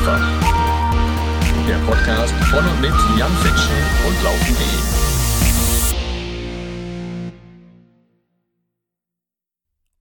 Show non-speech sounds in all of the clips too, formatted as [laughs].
einfach. Der Podcast von und mit Jan Fitschen und Laufen.de.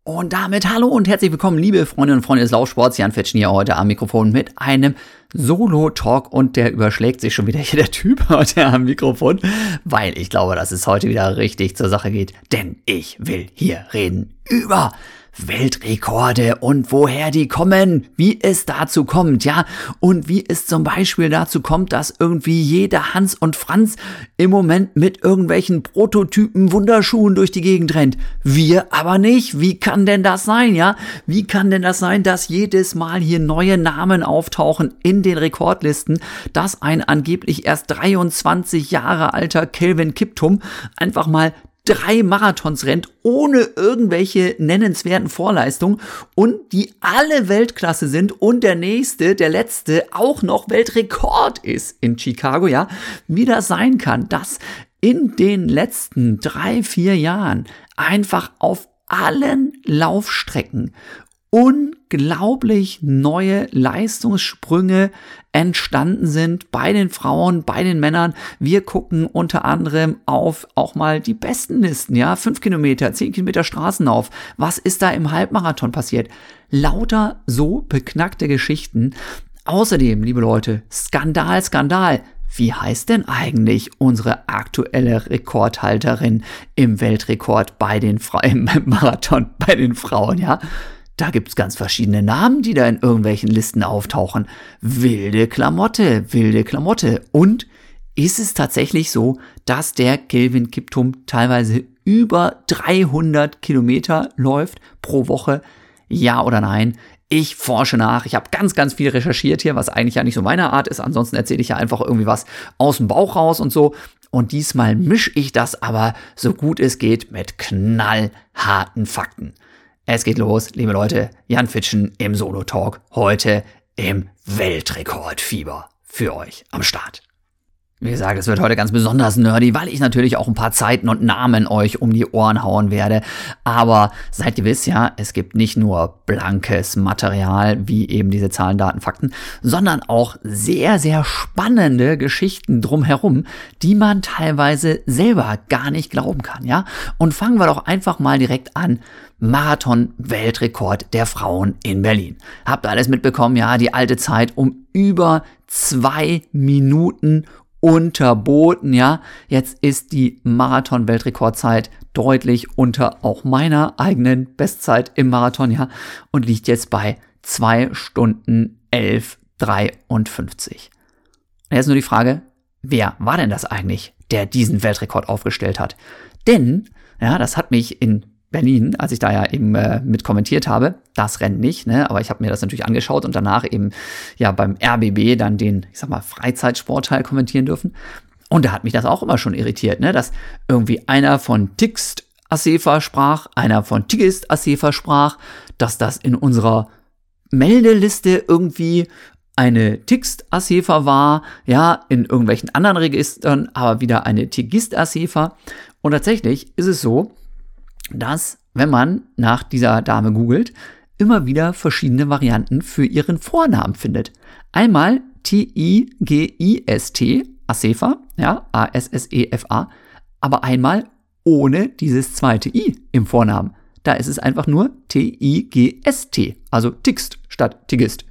Und damit hallo und herzlich willkommen, liebe Freundinnen und Freunde des Laufsports. Jan Fetschen hier heute am Mikrofon mit einem Solo-Talk und der überschlägt sich schon wieder hier der Typ [laughs] heute am Mikrofon, weil ich glaube, dass es heute wieder richtig zur Sache geht, denn ich will hier reden über Weltrekorde und woher die kommen, wie es dazu kommt, ja, und wie es zum Beispiel dazu kommt, dass irgendwie jeder Hans und Franz im Moment mit irgendwelchen Prototypen Wunderschuhen durch die Gegend rennt. Wir aber nicht. Wie kann denn das sein, ja? Wie kann denn das sein, dass jedes Mal hier neue Namen auftauchen in den Rekordlisten, dass ein angeblich erst 23 Jahre alter Kelvin Kiptum einfach mal drei Marathons rennt, ohne irgendwelche nennenswerten Vorleistungen und die alle Weltklasse sind und der nächste, der letzte, auch noch Weltrekord ist in Chicago, ja, wie das sein kann, dass in den letzten drei, vier Jahren einfach auf allen Laufstrecken unglaublich neue Leistungssprünge entstanden sind bei den Frauen, bei den Männern. Wir gucken unter anderem auf auch mal die besten Listen, ja, fünf Kilometer, zehn Kilometer Straßenlauf. Was ist da im Halbmarathon passiert? Lauter so beknackte Geschichten. Außerdem, liebe Leute, Skandal, Skandal. Wie heißt denn eigentlich unsere aktuelle Rekordhalterin im Weltrekord bei den Frauen, [laughs] im Marathon bei den Frauen, ja? Da gibt's ganz verschiedene Namen, die da in irgendwelchen Listen auftauchen. Wilde Klamotte, wilde Klamotte. Und ist es tatsächlich so, dass der Kelvin Kiptum teilweise über 300 Kilometer läuft pro Woche? Ja oder nein? Ich forsche nach. Ich habe ganz, ganz viel recherchiert hier, was eigentlich ja nicht so meine Art ist. Ansonsten erzähle ich ja einfach irgendwie was aus dem Bauch raus und so. Und diesmal mische ich das aber so gut es geht mit knallharten Fakten. Es geht los, liebe Leute. Jan Fitschen im Solo-Talk. Heute im Weltrekordfieber für euch am Start. Wie gesagt, es wird heute ganz besonders nerdy, weil ich natürlich auch ein paar Zeiten und Namen euch um die Ohren hauen werde. Aber seid ihr wisst ja, es gibt nicht nur blankes Material, wie eben diese Zahlen, Daten, Fakten, sondern auch sehr, sehr spannende Geschichten drumherum, die man teilweise selber gar nicht glauben kann, ja? Und fangen wir doch einfach mal direkt an. Marathon-Weltrekord der Frauen in Berlin. Habt ihr alles mitbekommen? Ja, die alte Zeit um über zwei Minuten unterboten, ja. Jetzt ist die Marathon-Weltrekordzeit deutlich unter auch meiner eigenen Bestzeit im Marathon, ja, und liegt jetzt bei zwei Stunden 11,53. Jetzt nur die Frage, wer war denn das eigentlich, der diesen Weltrekord aufgestellt hat? Denn, ja, das hat mich in Berlin, als ich da ja eben äh, mit kommentiert habe, das Rennen nicht, ne? aber ich habe mir das natürlich angeschaut und danach eben ja beim RBB dann den, ich sag mal, Freizeitsportteil kommentieren dürfen. Und da hat mich das auch immer schon irritiert, ne? dass irgendwie einer von Tixt Asefa sprach, einer von Tigist Asefa sprach, dass das in unserer Meldeliste irgendwie eine Tixt Asefa war, ja, in irgendwelchen anderen Registern, aber wieder eine Tigist Asefa. Und tatsächlich ist es so, dass, wenn man nach dieser Dame googelt, immer wieder verschiedene Varianten für ihren Vornamen findet. Einmal T-I-G-I-S-T, Asefa, ja, A-S-S-E-F-A, aber einmal ohne dieses zweite I im Vornamen. Da ist es einfach nur T-I-G-S-T, also Tixt statt Tigist.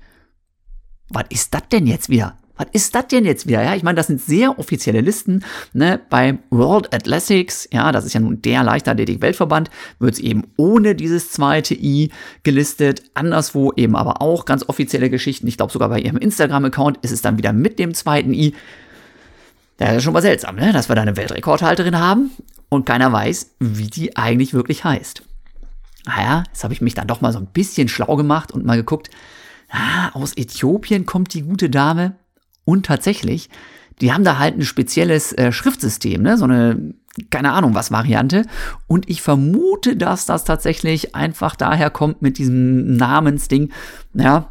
Was ist das denn jetzt wieder? Was ist das denn jetzt wieder? Ja, ich meine, das sind sehr offizielle Listen. Ne? Beim World Athletics, ja, das ist ja nun der Leichtathletik-Weltverband, wird es eben ohne dieses zweite I gelistet. Anderswo eben aber auch ganz offizielle Geschichten. Ich glaube, sogar bei ihrem Instagram-Account ist es dann wieder mit dem zweiten I. Ja, das ist schon mal seltsam, ne? dass wir da eine Weltrekordhalterin haben und keiner weiß, wie die eigentlich wirklich heißt. Naja, jetzt habe ich mich dann doch mal so ein bisschen schlau gemacht und mal geguckt, ah, aus Äthiopien kommt die gute Dame. Und tatsächlich, die haben da halt ein spezielles äh, Schriftsystem, ne? so eine, keine Ahnung was Variante. Und ich vermute, dass das tatsächlich einfach daher kommt mit diesem Namensding, ja,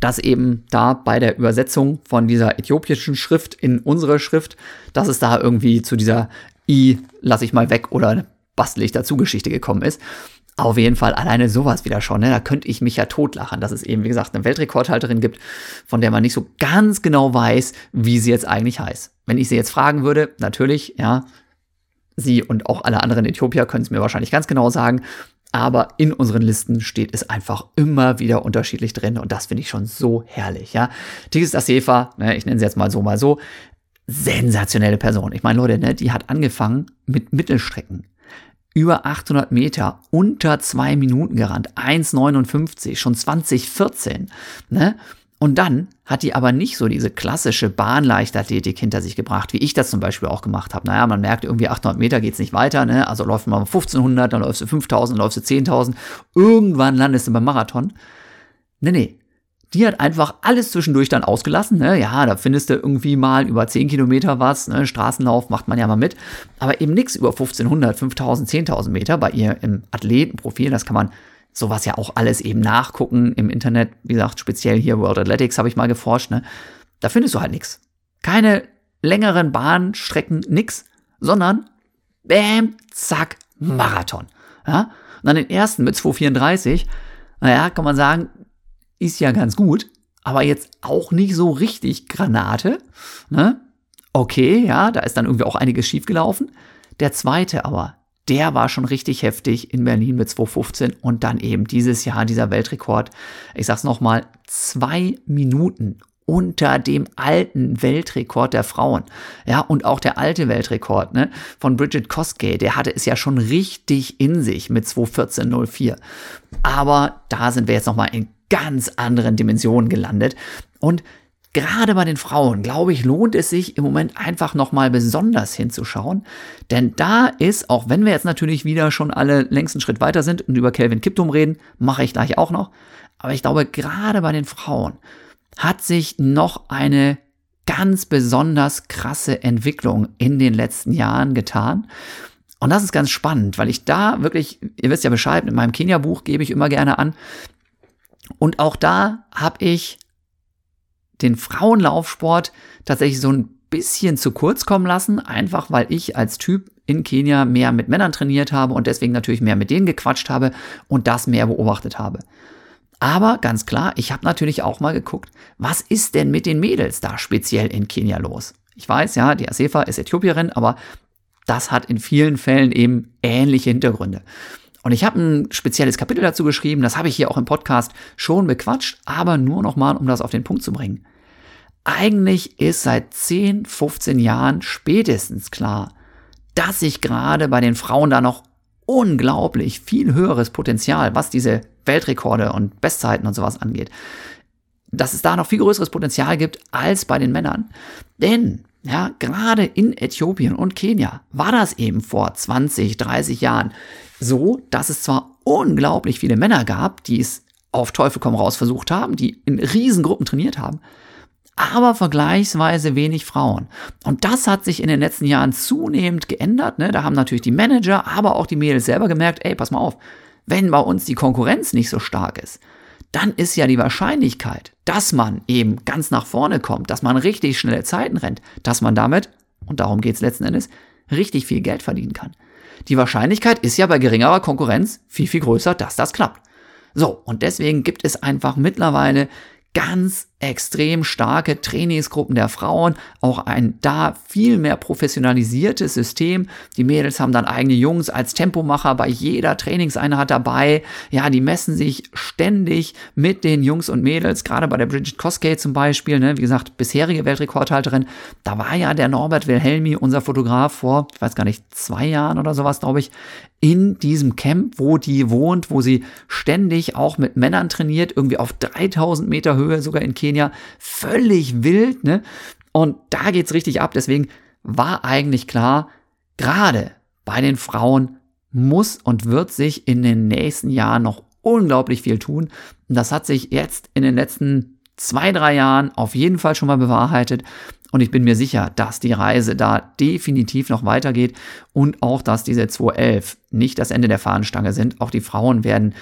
dass eben da bei der Übersetzung von dieser äthiopischen Schrift in unsere Schrift, dass es da irgendwie zu dieser I, lass ich mal weg oder bastel ich dazu Geschichte gekommen ist. Auf jeden Fall alleine sowas wieder schon. Ne? Da könnte ich mich ja totlachen, dass es eben, wie gesagt, eine Weltrekordhalterin gibt, von der man nicht so ganz genau weiß, wie sie jetzt eigentlich heißt. Wenn ich sie jetzt fragen würde, natürlich, ja, sie und auch alle anderen Äthiopier können es mir wahrscheinlich ganz genau sagen. Aber in unseren Listen steht es einfach immer wieder unterschiedlich drin und das finde ich schon so herrlich, ja. Tigis Asefa, ne, ich nenne sie jetzt mal so, mal so, sensationelle Person. Ich meine, Leute, ne, die hat angefangen mit Mittelstrecken über 800 Meter unter zwei Minuten gerannt, 1,59, schon 2014. Ne? Und dann hat die aber nicht so diese klassische Bahnleichtathletik hinter sich gebracht, wie ich das zum Beispiel auch gemacht habe. Naja, man merkt irgendwie 800 Meter geht's nicht weiter, ne? Also läuft man 1500, dann läufst du 5000, dann läufst du 10.000. Irgendwann landest du beim Marathon. Nee, nee die hat einfach alles zwischendurch dann ausgelassen. Ne? Ja, da findest du irgendwie mal über 10 Kilometer was. Ne? Straßenlauf macht man ja mal mit. Aber eben nichts über 1500, 5000, 10.000 Meter bei ihr im Athletenprofil. Das kann man sowas ja auch alles eben nachgucken im Internet. Wie gesagt, speziell hier World Athletics habe ich mal geforscht. Ne? Da findest du halt nichts. Keine längeren Bahnstrecken, nix, sondern bam, zack, Marathon. Ja? Und dann den ersten mit 234, naja, kann man sagen, ist ja ganz gut, aber jetzt auch nicht so richtig Granate. Ne? Okay, ja, da ist dann irgendwie auch einiges schiefgelaufen. Der zweite aber, der war schon richtig heftig in Berlin mit 215 und dann eben dieses Jahr dieser Weltrekord. Ich sag's nochmal, zwei Minuten unter dem alten Weltrekord der Frauen. Ja, und auch der alte Weltrekord ne, von Bridget Koskey, der hatte es ja schon richtig in sich mit 214.04. Aber da sind wir jetzt nochmal in ganz anderen Dimensionen gelandet. Und gerade bei den Frauen, glaube ich, lohnt es sich im Moment einfach nochmal besonders hinzuschauen. Denn da ist, auch wenn wir jetzt natürlich wieder schon alle längsten Schritt weiter sind und über Kelvin Kiptum reden, mache ich gleich auch noch. Aber ich glaube, gerade bei den Frauen hat sich noch eine ganz besonders krasse Entwicklung in den letzten Jahren getan. Und das ist ganz spannend, weil ich da wirklich, ihr wisst ja Bescheid, in meinem Kenia-Buch gebe ich immer gerne an, und auch da habe ich den Frauenlaufsport tatsächlich so ein bisschen zu kurz kommen lassen, einfach weil ich als Typ in Kenia mehr mit Männern trainiert habe und deswegen natürlich mehr mit denen gequatscht habe und das mehr beobachtet habe. Aber ganz klar, ich habe natürlich auch mal geguckt, was ist denn mit den Mädels da speziell in Kenia los? Ich weiß, ja, die Asefa ist Äthiopierin, aber das hat in vielen Fällen eben ähnliche Hintergründe. Und ich habe ein spezielles Kapitel dazu geschrieben, das habe ich hier auch im Podcast schon bequatscht, aber nur nochmal, um das auf den Punkt zu bringen. Eigentlich ist seit 10, 15 Jahren spätestens klar, dass sich gerade bei den Frauen da noch unglaublich viel höheres Potenzial, was diese Weltrekorde und Bestzeiten und sowas angeht, dass es da noch viel größeres Potenzial gibt als bei den Männern. Denn ja, gerade in Äthiopien und Kenia war das eben vor 20, 30 Jahren so, dass es zwar unglaublich viele Männer gab, die es auf Teufel komm raus versucht haben, die in Riesengruppen trainiert haben, aber vergleichsweise wenig Frauen. Und das hat sich in den letzten Jahren zunehmend geändert. Ne? Da haben natürlich die Manager, aber auch die Mädels selber gemerkt, ey, pass mal auf, wenn bei uns die Konkurrenz nicht so stark ist, dann ist ja die Wahrscheinlichkeit, dass man eben ganz nach vorne kommt, dass man richtig schnelle Zeiten rennt, dass man damit, und darum geht es letzten Endes, richtig viel Geld verdienen kann. Die Wahrscheinlichkeit ist ja bei geringerer Konkurrenz viel, viel größer, dass das klappt. So, und deswegen gibt es einfach mittlerweile ganz extrem starke Trainingsgruppen der Frauen, auch ein da viel mehr professionalisiertes System. Die Mädels haben dann eigene Jungs als Tempomacher bei jeder Trainingseinheit dabei. Ja, die messen sich ständig mit den Jungs und Mädels, gerade bei der Bridget Koskey zum Beispiel, ne, wie gesagt, bisherige Weltrekordhalterin. Da war ja der Norbert Wilhelmi, unser Fotograf, vor, ich weiß gar nicht, zwei Jahren oder sowas, glaube ich, in diesem Camp, wo die wohnt, wo sie ständig auch mit Männern trainiert, irgendwie auf 3000 Meter Höhe, sogar in Kenia, völlig wild, ne? Und da geht's richtig ab. Deswegen war eigentlich klar, gerade bei den Frauen muss und wird sich in den nächsten Jahren noch unglaublich viel tun. Und das hat sich jetzt in den letzten zwei, drei Jahren auf jeden Fall schon mal bewahrheitet. Und ich bin mir sicher, dass die Reise da definitiv noch weitergeht und auch, dass diese 211 nicht das Ende der Fahnenstange sind. Auch die Frauen werden,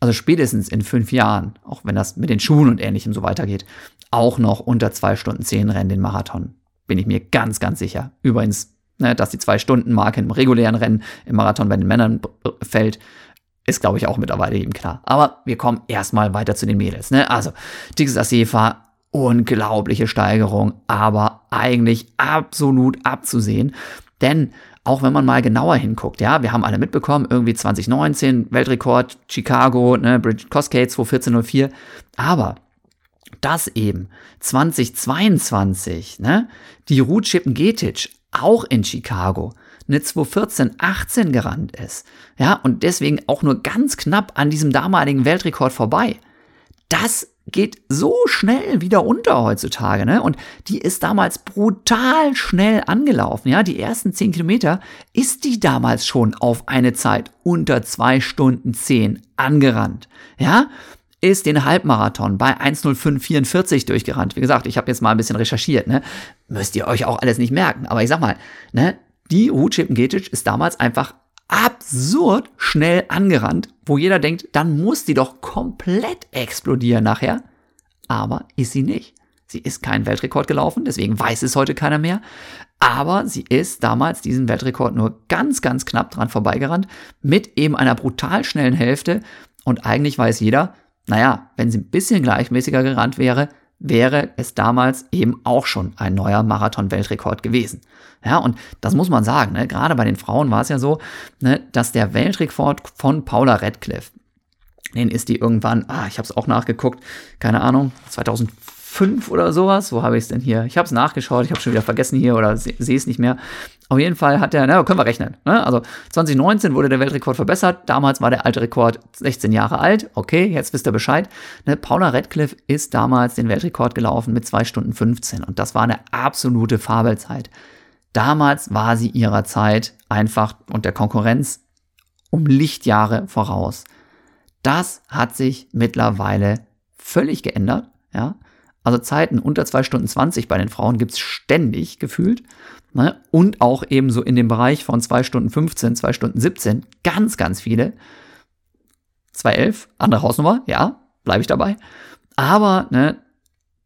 also spätestens in fünf Jahren, auch wenn das mit den Schulen und ähnlichem so weitergeht, auch noch unter zwei Stunden zehn rennen den Marathon. Bin ich mir ganz, ganz sicher. Übrigens, ne, dass die zwei Stunden Marke im regulären Rennen im Marathon bei den Männern fällt, ist, glaube ich, auch mittlerweile eben klar. Aber wir kommen erstmal weiter zu den Mädels. Ne? Also, Dixis Asefa, unglaubliche Steigerung, aber eigentlich absolut abzusehen. Denn auch wenn man mal genauer hinguckt, ja, wir haben alle mitbekommen, irgendwie 2019, Weltrekord, Chicago, ne, Bridget Cascade 214.04, aber dass eben 2022, ne, die Ruth Chippen-Getic auch in Chicago eine 214.18 gerannt ist, ja, und deswegen auch nur ganz knapp an diesem damaligen Weltrekord vorbei. Das geht so schnell wieder unter heutzutage, ne? Und die ist damals brutal schnell angelaufen, ja? Die ersten 10 Kilometer ist die damals schon auf eine Zeit unter 2 Stunden 10 angerannt, ja? Ist den Halbmarathon bei 1.05.44 durchgerannt. Wie gesagt, ich habe jetzt mal ein bisschen recherchiert, ne? Müsst ihr euch auch alles nicht merken. Aber ich sag mal, ne? Die Ruth Getic ist damals einfach absurd schnell angerannt, wo jeder denkt, dann muss die doch komplett explodieren nachher. Aber ist sie nicht. Sie ist kein Weltrekord gelaufen, deswegen weiß es heute keiner mehr. Aber sie ist damals diesen Weltrekord nur ganz, ganz knapp dran vorbeigerannt, mit eben einer brutal schnellen Hälfte. Und eigentlich weiß jeder, naja, wenn sie ein bisschen gleichmäßiger gerannt wäre, wäre es damals eben auch schon ein neuer Marathon-Weltrekord gewesen. Ja, und das muss man sagen, ne? gerade bei den Frauen war es ja so, ne, dass der Weltrekord von Paula Radcliffe, den ist die irgendwann, ah, ich habe es auch nachgeguckt, keine Ahnung, 2005 oder sowas, wo habe ich es denn hier? Ich habe es nachgeschaut, ich habe schon wieder vergessen hier oder sehe es nicht mehr. Auf jeden Fall hat der, na, können wir rechnen. Ne? Also 2019 wurde der Weltrekord verbessert. Damals war der alte Rekord 16 Jahre alt. Okay, jetzt wisst ihr Bescheid. Ne? Paula Radcliffe ist damals den Weltrekord gelaufen mit 2 Stunden 15 und das war eine absolute Fabelzeit. Damals war sie ihrer Zeit einfach und der Konkurrenz um Lichtjahre voraus. Das hat sich mittlerweile völlig geändert. Ja? Also Zeiten unter 2 Stunden 20 bei den Frauen gibt's ständig gefühlt. Ne? Und auch eben so in dem Bereich von 2 Stunden 15, 2 Stunden 17 ganz, ganz viele. 211, andere Hausnummer, ja, bleibe ich dabei. Aber ne,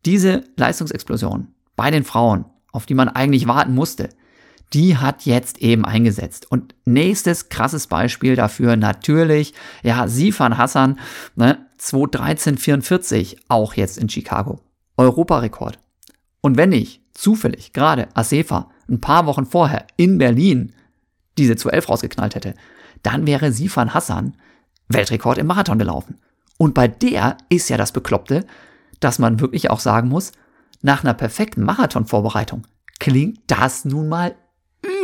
diese Leistungsexplosion bei den Frauen, auf die man eigentlich warten musste, die hat jetzt eben eingesetzt. Und nächstes krasses Beispiel dafür natürlich, ja, Sifan Hassan, ne, 21344, auch jetzt in Chicago. Europarekord. Und wenn ich zufällig gerade Asefa ein paar Wochen vorher in Berlin diese 211 rausgeknallt hätte, dann wäre Sifan Hassan Weltrekord im Marathon gelaufen. Und bei der ist ja das Bekloppte, dass man wirklich auch sagen muss, nach einer perfekten Marathonvorbereitung klingt das nun mal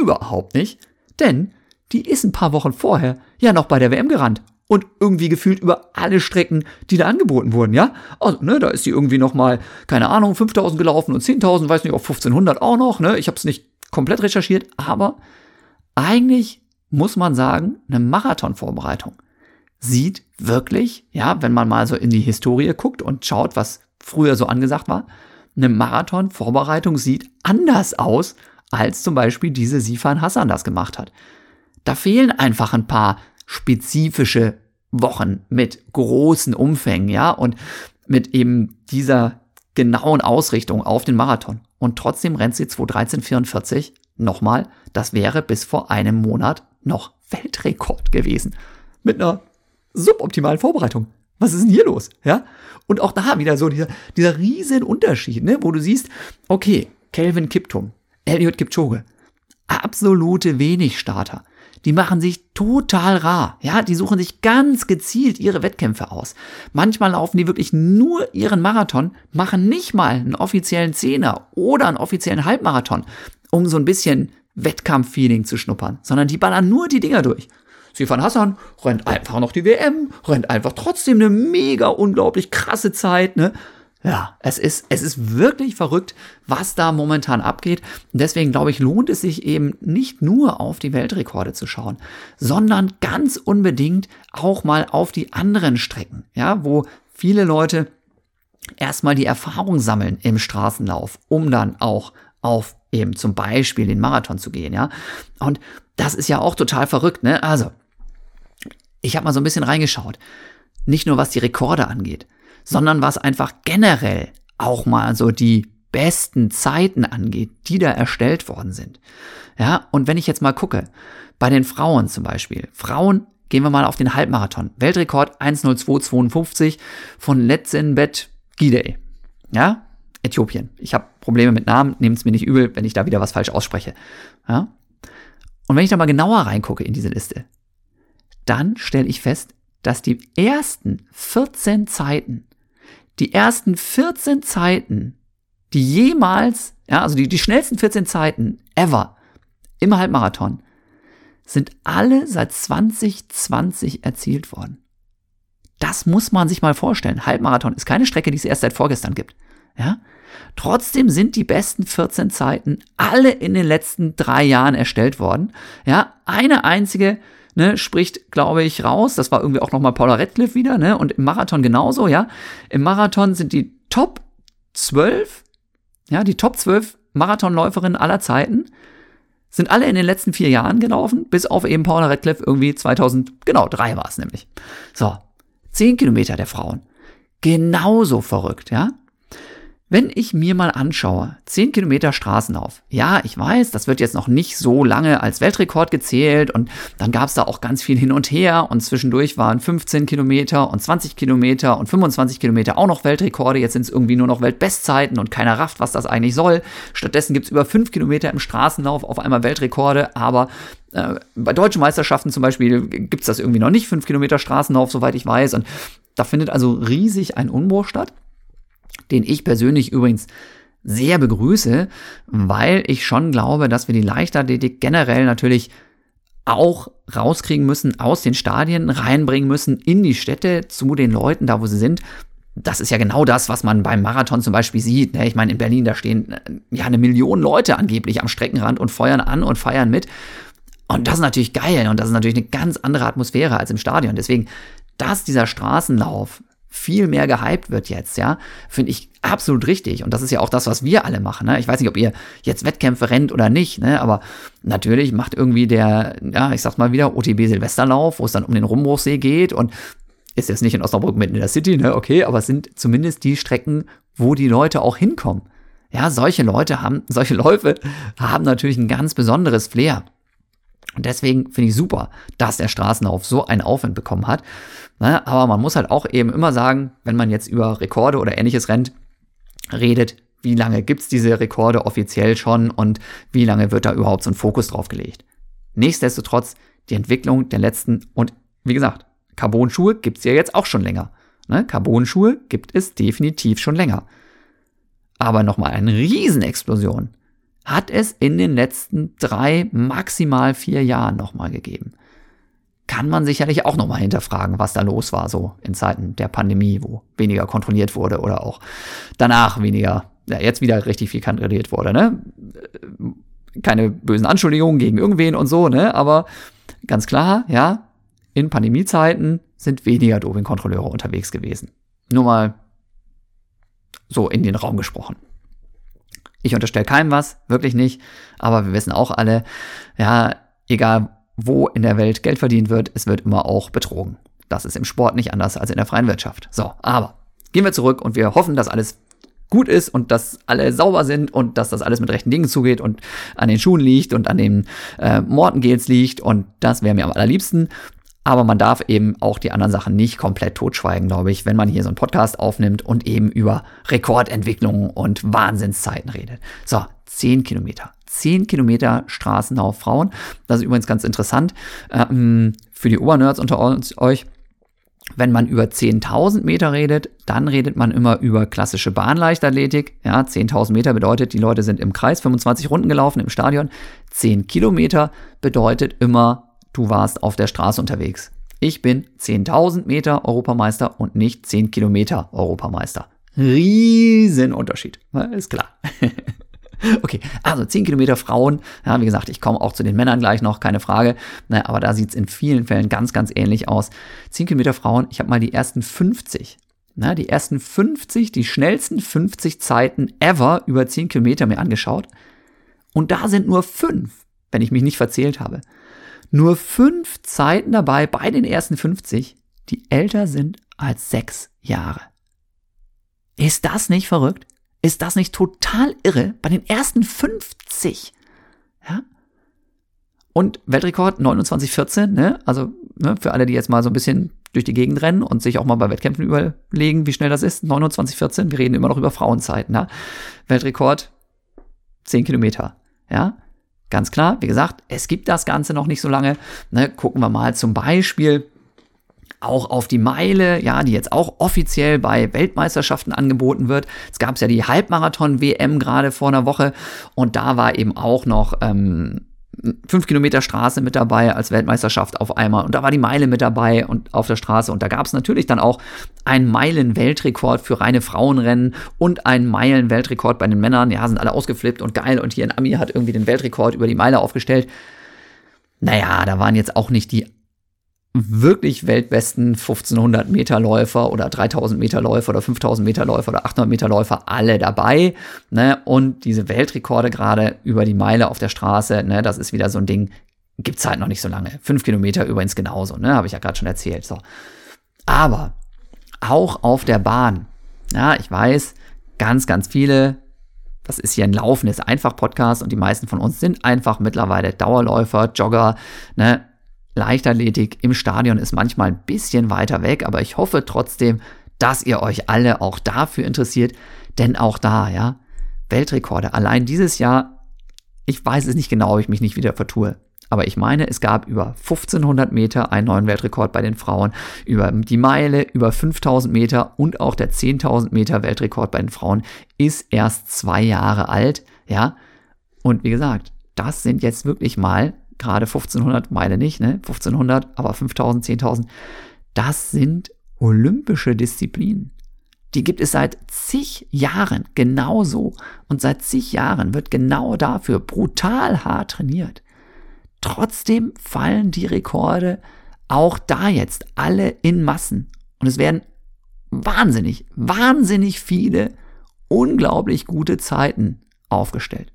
überhaupt nicht, denn die ist ein paar Wochen vorher ja noch bei der WM gerannt und irgendwie gefühlt über alle Strecken, die da angeboten wurden, ja? Also, ne, da ist sie irgendwie noch mal, keine Ahnung, 5000 gelaufen und 10.000, weiß nicht, auf 1500 auch noch, ne? Ich habe es nicht komplett recherchiert, aber eigentlich muss man sagen, eine Marathonvorbereitung sieht wirklich, ja, wenn man mal so in die Historie guckt und schaut, was früher so angesagt war, eine Marathonvorbereitung sieht anders aus als zum Beispiel diese Sifan Hassan das gemacht hat. Da fehlen einfach ein paar spezifische Wochen mit großen Umfängen, ja, und mit eben dieser genauen Ausrichtung auf den Marathon. Und trotzdem rennt sie 2.13.44 nochmal, das wäre bis vor einem Monat noch Weltrekord gewesen. Mit einer suboptimalen Vorbereitung. Was ist denn hier los? Ja? Und auch da wieder so dieser, dieser riesen Unterschied, ne? wo du siehst, okay, Kelvin Kiptum, Elliot Kipchoge. Absolute Wenig-Starter. Die machen sich total rar. Ja, die suchen sich ganz gezielt ihre Wettkämpfe aus. Manchmal laufen die wirklich nur ihren Marathon, machen nicht mal einen offiziellen Zehner oder einen offiziellen Halbmarathon, um so ein bisschen Wettkampffeeling zu schnuppern, sondern die ballern nur die Dinger durch. Sifan Hassan rennt einfach noch die WM, rennt einfach trotzdem eine mega unglaublich krasse Zeit, ne? Ja, es ist, es ist wirklich verrückt, was da momentan abgeht. Und deswegen glaube ich, lohnt es sich eben nicht nur auf die Weltrekorde zu schauen, sondern ganz unbedingt auch mal auf die anderen Strecken, ja, wo viele Leute erstmal die Erfahrung sammeln im Straßenlauf, um dann auch auf eben zum Beispiel den Marathon zu gehen, ja. Und das ist ja auch total verrückt, ne? Also, ich habe mal so ein bisschen reingeschaut. Nicht nur was die Rekorde angeht, sondern was einfach generell auch mal so die besten Zeiten angeht, die da erstellt worden sind. Ja, und wenn ich jetzt mal gucke, bei den Frauen zum Beispiel, Frauen gehen wir mal auf den Halbmarathon. Weltrekord 1.02.52 von Letzenbet Gidey. Ja, Äthiopien. Ich habe Probleme mit Namen, nehmt es mir nicht übel, wenn ich da wieder was falsch ausspreche. Ja? Und wenn ich da mal genauer reingucke in diese Liste, dann stelle ich fest, dass die ersten 14 Zeiten, die ersten 14 Zeiten, die jemals, ja, also die, die schnellsten 14 Zeiten ever im Halbmarathon, sind alle seit 2020 erzielt worden. Das muss man sich mal vorstellen. Halbmarathon ist keine Strecke, die es erst seit vorgestern gibt. Ja? Trotzdem sind die besten 14 Zeiten alle in den letzten drei Jahren erstellt worden. Ja, eine einzige ne, spricht, glaube ich, raus. Das war irgendwie auch nochmal Paula Radcliffe wieder, ne? Und im Marathon genauso, ja. Im Marathon sind die Top 12, ja, die Top 12 Marathonläuferinnen aller Zeiten sind alle in den letzten vier Jahren gelaufen, bis auf eben Paula Radcliffe irgendwie 2000, genau, drei war es nämlich. So, 10 Kilometer der Frauen. Genauso verrückt, ja. Wenn ich mir mal anschaue, 10 Kilometer Straßenlauf, ja, ich weiß, das wird jetzt noch nicht so lange als Weltrekord gezählt und dann gab es da auch ganz viel hin und her und zwischendurch waren 15 Kilometer und 20 Kilometer und 25 Kilometer auch noch Weltrekorde, jetzt sind es irgendwie nur noch Weltbestzeiten und keiner rafft, was das eigentlich soll. Stattdessen gibt es über 5 Kilometer im Straßenlauf auf einmal Weltrekorde, aber äh, bei deutschen Meisterschaften zum Beispiel gibt es das irgendwie noch nicht, 5 Kilometer Straßenlauf, soweit ich weiß und da findet also riesig ein Umbruch statt den ich persönlich übrigens sehr begrüße, weil ich schon glaube, dass wir die Leichtathletik generell natürlich auch rauskriegen müssen, aus den Stadien reinbringen müssen, in die Städte, zu den Leuten, da wo sie sind. Das ist ja genau das, was man beim Marathon zum Beispiel sieht. Ne? Ich meine, in Berlin, da stehen äh, ja eine Million Leute angeblich am Streckenrand und feuern an und feiern mit. Und das ist natürlich geil und das ist natürlich eine ganz andere Atmosphäre als im Stadion. Deswegen, dass dieser Straßenlauf viel mehr gehypt wird jetzt, ja, finde ich absolut richtig. Und das ist ja auch das, was wir alle machen. Ne? Ich weiß nicht, ob ihr jetzt Wettkämpfe rennt oder nicht, ne? aber natürlich macht irgendwie der, ja, ich sag's mal wieder, OTB Silvesterlauf, wo es dann um den Rumbruchsee geht und ist jetzt nicht in Osnabrück mitten in der City, ne, okay, aber es sind zumindest die Strecken, wo die Leute auch hinkommen. Ja, solche Leute haben, [laughs] solche Läufe haben natürlich ein ganz besonderes Flair. Und deswegen finde ich super, dass der Straßenlauf so einen Aufwind bekommen hat. Ne? Aber man muss halt auch eben immer sagen, wenn man jetzt über Rekorde oder ähnliches rennt, redet, wie lange gibt es diese Rekorde offiziell schon und wie lange wird da überhaupt so ein Fokus drauf gelegt. Nichtsdestotrotz, die Entwicklung der letzten und wie gesagt, Carbon-Schuhe gibt es ja jetzt auch schon länger. Ne? Carbon-Schuhe gibt es definitiv schon länger. Aber nochmal eine Riesenexplosion hat es in den letzten drei, maximal vier Jahren nochmal gegeben. Kann man sicherlich auch nochmal hinterfragen, was da los war, so in Zeiten der Pandemie, wo weniger kontrolliert wurde oder auch danach weniger, ja, jetzt wieder richtig viel kontrolliert wurde, ne? Keine bösen Anschuldigungen gegen irgendwen und so, ne? Aber ganz klar, ja, in Pandemiezeiten sind weniger Dopingkontrolleure unterwegs gewesen. Nur mal so in den Raum gesprochen. Ich unterstelle keinem was, wirklich nicht. Aber wir wissen auch alle, ja, egal wo in der Welt Geld verdient wird, es wird immer auch betrogen. Das ist im Sport nicht anders als in der freien Wirtschaft. So, aber gehen wir zurück und wir hoffen, dass alles gut ist und dass alle sauber sind und dass das alles mit rechten Dingen zugeht und an den Schuhen liegt und an den äh, Mortengels liegt und das wäre mir am allerliebsten. Aber man darf eben auch die anderen Sachen nicht komplett totschweigen, glaube ich, wenn man hier so einen Podcast aufnimmt und eben über Rekordentwicklungen und Wahnsinnszeiten redet. So, 10 Kilometer. 10 Kilometer Straßenlauf Frauen. Das ist übrigens ganz interessant ähm, für die Obernerds unter uns, euch. Wenn man über 10.000 Meter redet, dann redet man immer über klassische Bahnleichtathletik. Ja, 10.000 Meter bedeutet, die Leute sind im Kreis 25 Runden gelaufen im Stadion. 10 Kilometer bedeutet immer du warst auf der Straße unterwegs. Ich bin 10.000 Meter Europameister und nicht 10 Kilometer Europameister. Riesenunterschied. Ist klar. [laughs] [laughs] Okay, also 10 Kilometer Frauen. Ja, wie gesagt, ich komme auch zu den Männern gleich noch, keine Frage. Na, aber da sieht es in vielen Fällen ganz, ganz ähnlich aus. 10 Kilometer Frauen, ich habe mal die ersten 50. Na, die ersten 50, die schnellsten 50 Zeiten ever über 10 Kilometer mir angeschaut. Und da sind nur fünf, wenn ich mich nicht verzählt habe nur fünf Zeiten dabei bei den ersten 50, die älter sind als sechs Jahre. Ist das nicht verrückt? Ist das nicht total irre? Bei den ersten 50. Ja? Und Weltrekord 29,14, ne? Also ne, für alle, die jetzt mal so ein bisschen durch die Gegend rennen und sich auch mal bei Wettkämpfen überlegen, wie schnell das ist. 29,14, wir reden immer noch über Frauenzeiten. Ne? Weltrekord 10 Kilometer. Ja, ganz klar, wie gesagt, es gibt das Ganze noch nicht so lange. Ne? Gucken wir mal zum Beispiel auch auf die Meile, ja, die jetzt auch offiziell bei Weltmeisterschaften angeboten wird. Es gab ja die Halbmarathon-WM gerade vor einer Woche und da war eben auch noch ähm, 5 Kilometer Straße mit dabei als Weltmeisterschaft auf einmal und da war die Meile mit dabei und auf der Straße und da gab es natürlich dann auch einen Meilen-Weltrekord für reine Frauenrennen und einen Meilen-Weltrekord bei den Männern. Ja, sind alle ausgeflippt und geil und hier in Ami hat irgendwie den Weltrekord über die Meile aufgestellt. Naja, da waren jetzt auch nicht die wirklich weltbesten 1500 Meter Läufer oder 3000 Meter Läufer oder 5000 Meter Läufer oder 800 Meter Läufer alle dabei. Ne? Und diese Weltrekorde gerade über die Meile auf der Straße, ne, das ist wieder so ein Ding, gibt's halt noch nicht so lange. Fünf Kilometer übrigens genauso, ne, habe ich ja gerade schon erzählt. So. Aber auch auf der Bahn, ja, ich weiß, ganz, ganz viele das ist hier ein laufendes Einfach-Podcast und die meisten von uns sind einfach mittlerweile Dauerläufer, Jogger, ne? Leichtathletik im Stadion ist manchmal ein bisschen weiter weg, aber ich hoffe trotzdem, dass ihr euch alle auch dafür interessiert, denn auch da, ja, Weltrekorde. Allein dieses Jahr, ich weiß es nicht genau, ob ich mich nicht wieder vertue. Aber ich meine, es gab über 1500 Meter einen neuen Weltrekord bei den Frauen, über die Meile, über 5000 Meter und auch der 10.000 Meter Weltrekord bei den Frauen ist erst zwei Jahre alt, ja. Und wie gesagt, das sind jetzt wirklich mal gerade 1500 Meile nicht, ne? 1500, aber 5000, 10.000. Das sind olympische Disziplinen. Die gibt es seit zig Jahren genauso. Und seit zig Jahren wird genau dafür brutal hart trainiert. Trotzdem fallen die Rekorde auch da jetzt alle in Massen. Und es werden wahnsinnig, wahnsinnig viele unglaublich gute Zeiten aufgestellt.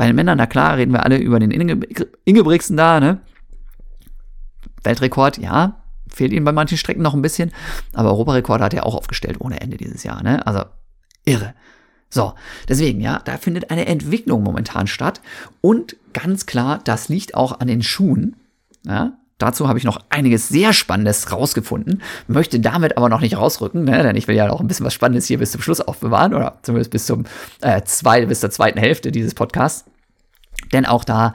Bei den Männern, na klar, reden wir alle über den Inge Ingebrigtsen da, ne? Weltrekord, ja, fehlt ihm bei manchen Strecken noch ein bisschen, aber Europarekord hat er auch aufgestellt ohne Ende dieses Jahr, ne? Also irre. So, deswegen, ja, da findet eine Entwicklung momentan statt und ganz klar, das liegt auch an den Schuhen, ja? Dazu habe ich noch einiges sehr Spannendes rausgefunden, möchte damit aber noch nicht rausrücken, ne? denn ich will ja auch ein bisschen was Spannendes hier bis zum Schluss aufbewahren oder zumindest bis zum äh, zwei, bis zur zweiten Hälfte dieses Podcasts. Denn auch da,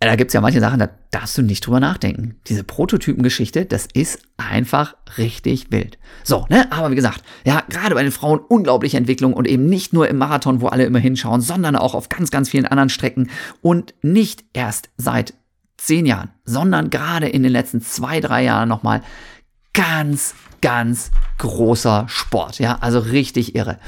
äh, da gibt's ja manche Sachen, da darfst du nicht drüber nachdenken. Diese Prototypengeschichte, das ist einfach richtig wild. So, ne, aber wie gesagt, ja, gerade bei den Frauen unglaubliche Entwicklung und eben nicht nur im Marathon, wo alle immer hinschauen, sondern auch auf ganz, ganz vielen anderen Strecken und nicht erst seit zehn Jahren, sondern gerade in den letzten zwei, drei Jahren nochmal ganz, ganz großer Sport. Ja, also richtig irre.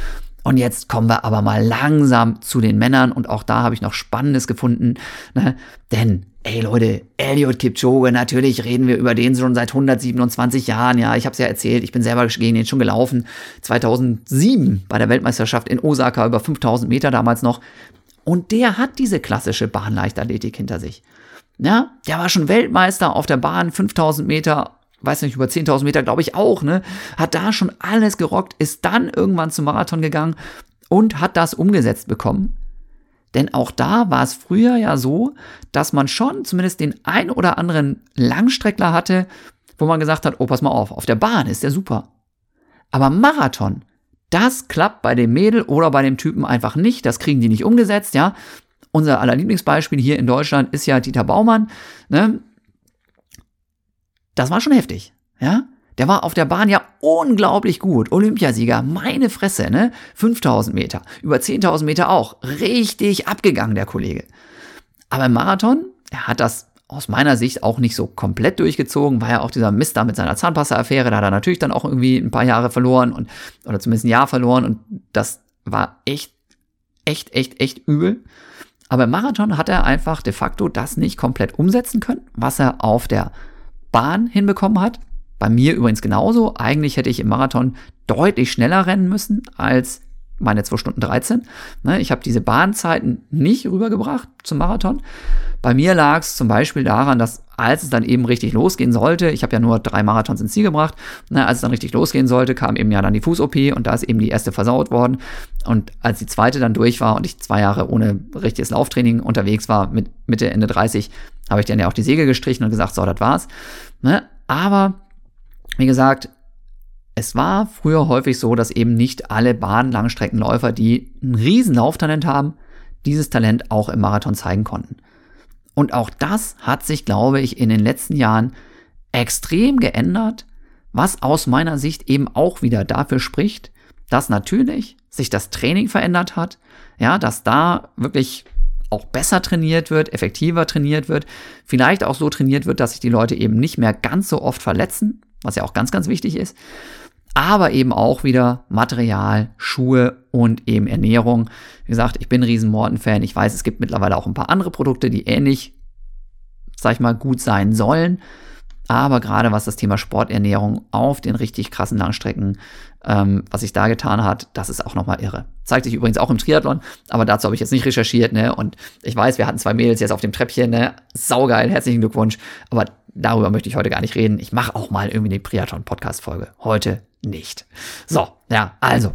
Und jetzt kommen wir aber mal langsam zu den Männern und auch da habe ich noch Spannendes gefunden, ne? denn Ey Leute, Elliot Kipchoge, natürlich reden wir über den schon seit 127 Jahren. Ja, ich habe es ja erzählt, ich bin selber gegen den schon gelaufen. 2007 bei der Weltmeisterschaft in Osaka über 5000 Meter damals noch. Und der hat diese klassische Bahnleichtathletik hinter sich. Ja, der war schon Weltmeister auf der Bahn, 5000 Meter weiß nicht, über 10.000 Meter, glaube ich auch, ne? Hat da schon alles gerockt, ist dann irgendwann zum Marathon gegangen und hat das umgesetzt bekommen. Denn auch da war es früher ja so, dass man schon zumindest den ein oder anderen Langstreckler hatte, wo man gesagt hat, oh, pass mal auf, auf der Bahn ist der super. Aber Marathon, das klappt bei dem Mädel oder bei dem Typen einfach nicht, das kriegen die nicht umgesetzt, ja. Unser aller Lieblingsbeispiel hier in Deutschland ist ja Dieter Baumann, ne? Das war schon heftig, ja. Der war auf der Bahn ja unglaublich gut. Olympiasieger, meine Fresse, ne? 5000 Meter, über 10.000 Meter auch. Richtig abgegangen, der Kollege. Aber im Marathon, er hat das aus meiner Sicht auch nicht so komplett durchgezogen, war ja auch dieser Mist da mit seiner Zahnpasta-Affäre, da hat er natürlich dann auch irgendwie ein paar Jahre verloren und, oder zumindest ein Jahr verloren und das war echt, echt, echt, echt übel. Aber im Marathon hat er einfach de facto das nicht komplett umsetzen können, was er auf der Bahn hinbekommen hat. Bei mir übrigens genauso. Eigentlich hätte ich im Marathon deutlich schneller rennen müssen als meine 2 Stunden 13. Ne, ich habe diese Bahnzeiten nicht rübergebracht zum Marathon. Bei mir lag es zum Beispiel daran, dass als es dann eben richtig losgehen sollte, ich habe ja nur drei Marathons ins Ziel gebracht, ne, als es dann richtig losgehen sollte, kam eben ja dann die Fuß-OP und da ist eben die erste versaut worden. Und als die zweite dann durch war und ich zwei Jahre ohne richtiges Lauftraining unterwegs war, mit Mitte, Ende 30, habe ich dann ja auch die Segel gestrichen und gesagt, so, das war's. Ne? Aber, wie gesagt, es war früher häufig so, dass eben nicht alle Bahn-Langstreckenläufer, die ein riesen Lauftalent haben, dieses Talent auch im Marathon zeigen konnten. Und auch das hat sich, glaube ich, in den letzten Jahren extrem geändert, was aus meiner Sicht eben auch wieder dafür spricht, dass natürlich sich das Training verändert hat, ja, dass da wirklich auch besser trainiert wird, effektiver trainiert wird, vielleicht auch so trainiert wird, dass sich die Leute eben nicht mehr ganz so oft verletzen, was ja auch ganz, ganz wichtig ist aber eben auch wieder Material, Schuhe und eben Ernährung. Wie gesagt, ich bin ein riesen Morton-Fan. Ich weiß, es gibt mittlerweile auch ein paar andere Produkte, die ähnlich, sag ich mal, gut sein sollen. Aber gerade was das Thema Sporternährung auf den richtig krassen Langstrecken, ähm, was sich da getan hat, das ist auch nochmal irre. Zeigt sich übrigens auch im Triathlon, aber dazu habe ich jetzt nicht recherchiert, ne? Und ich weiß, wir hatten zwei Mädels jetzt auf dem Treppchen, ne? Saugeil, herzlichen Glückwunsch. Aber darüber möchte ich heute gar nicht reden. Ich mache auch mal irgendwie eine Triathlon-Podcast-Folge. Heute nicht. So, ja, also.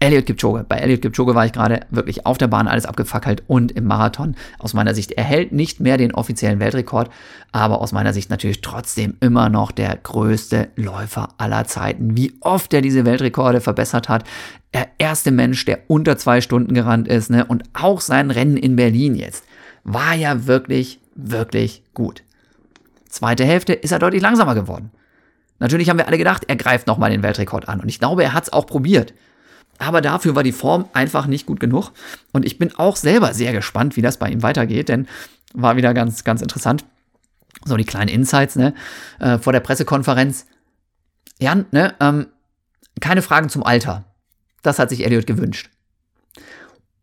Elliot Kipchoge. Bei Elliot Kipchoge war ich gerade wirklich auf der Bahn alles abgefackelt und im Marathon. Aus meiner Sicht, er hält nicht mehr den offiziellen Weltrekord, aber aus meiner Sicht natürlich trotzdem immer noch der größte Läufer aller Zeiten. Wie oft er diese Weltrekorde verbessert hat. Der erste Mensch, der unter zwei Stunden gerannt ist, ne? Und auch sein Rennen in Berlin jetzt war ja wirklich, wirklich gut. Zweite Hälfte ist er deutlich langsamer geworden. Natürlich haben wir alle gedacht, er greift nochmal den Weltrekord an. Und ich glaube, er hat es auch probiert. Aber dafür war die Form einfach nicht gut genug. Und ich bin auch selber sehr gespannt, wie das bei ihm weitergeht, denn war wieder ganz, ganz interessant. So die kleinen Insights, ne? Äh, vor der Pressekonferenz. Jan, ne? Ähm, keine Fragen zum Alter. Das hat sich Elliot gewünscht.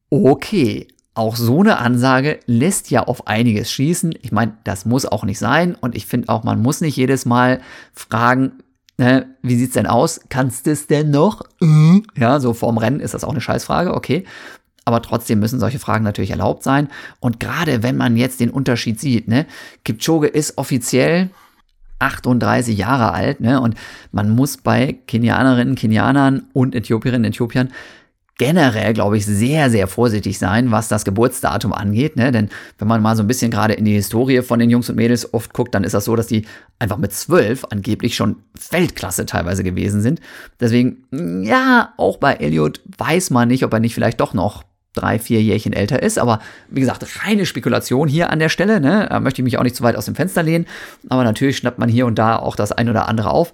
Okay, auch so eine Ansage lässt ja auf einiges schießen. Ich meine, das muss auch nicht sein. Und ich finde auch, man muss nicht jedes Mal fragen, ne, wie sieht's denn aus? Kannst du es denn noch? Mhm. Ja, so vorm Rennen ist das auch eine Scheißfrage, okay. Aber trotzdem müssen solche Fragen natürlich erlaubt sein. Und gerade wenn man jetzt den Unterschied sieht, ne, Kipchoge ist offiziell 38 Jahre alt, ne, und man muss bei Kenianerinnen, Kenianern und Äthiopierinnen, Äthiopiern generell, glaube ich, sehr, sehr vorsichtig sein, was das Geburtsdatum angeht. Ne? Denn wenn man mal so ein bisschen gerade in die Historie von den Jungs und Mädels oft guckt, dann ist das so, dass die einfach mit zwölf angeblich schon Weltklasse teilweise gewesen sind. Deswegen, ja, auch bei Elliot weiß man nicht, ob er nicht vielleicht doch noch drei, vier Jährchen älter ist. Aber wie gesagt, reine Spekulation hier an der Stelle. Ne? Da möchte ich mich auch nicht zu weit aus dem Fenster lehnen. Aber natürlich schnappt man hier und da auch das ein oder andere auf.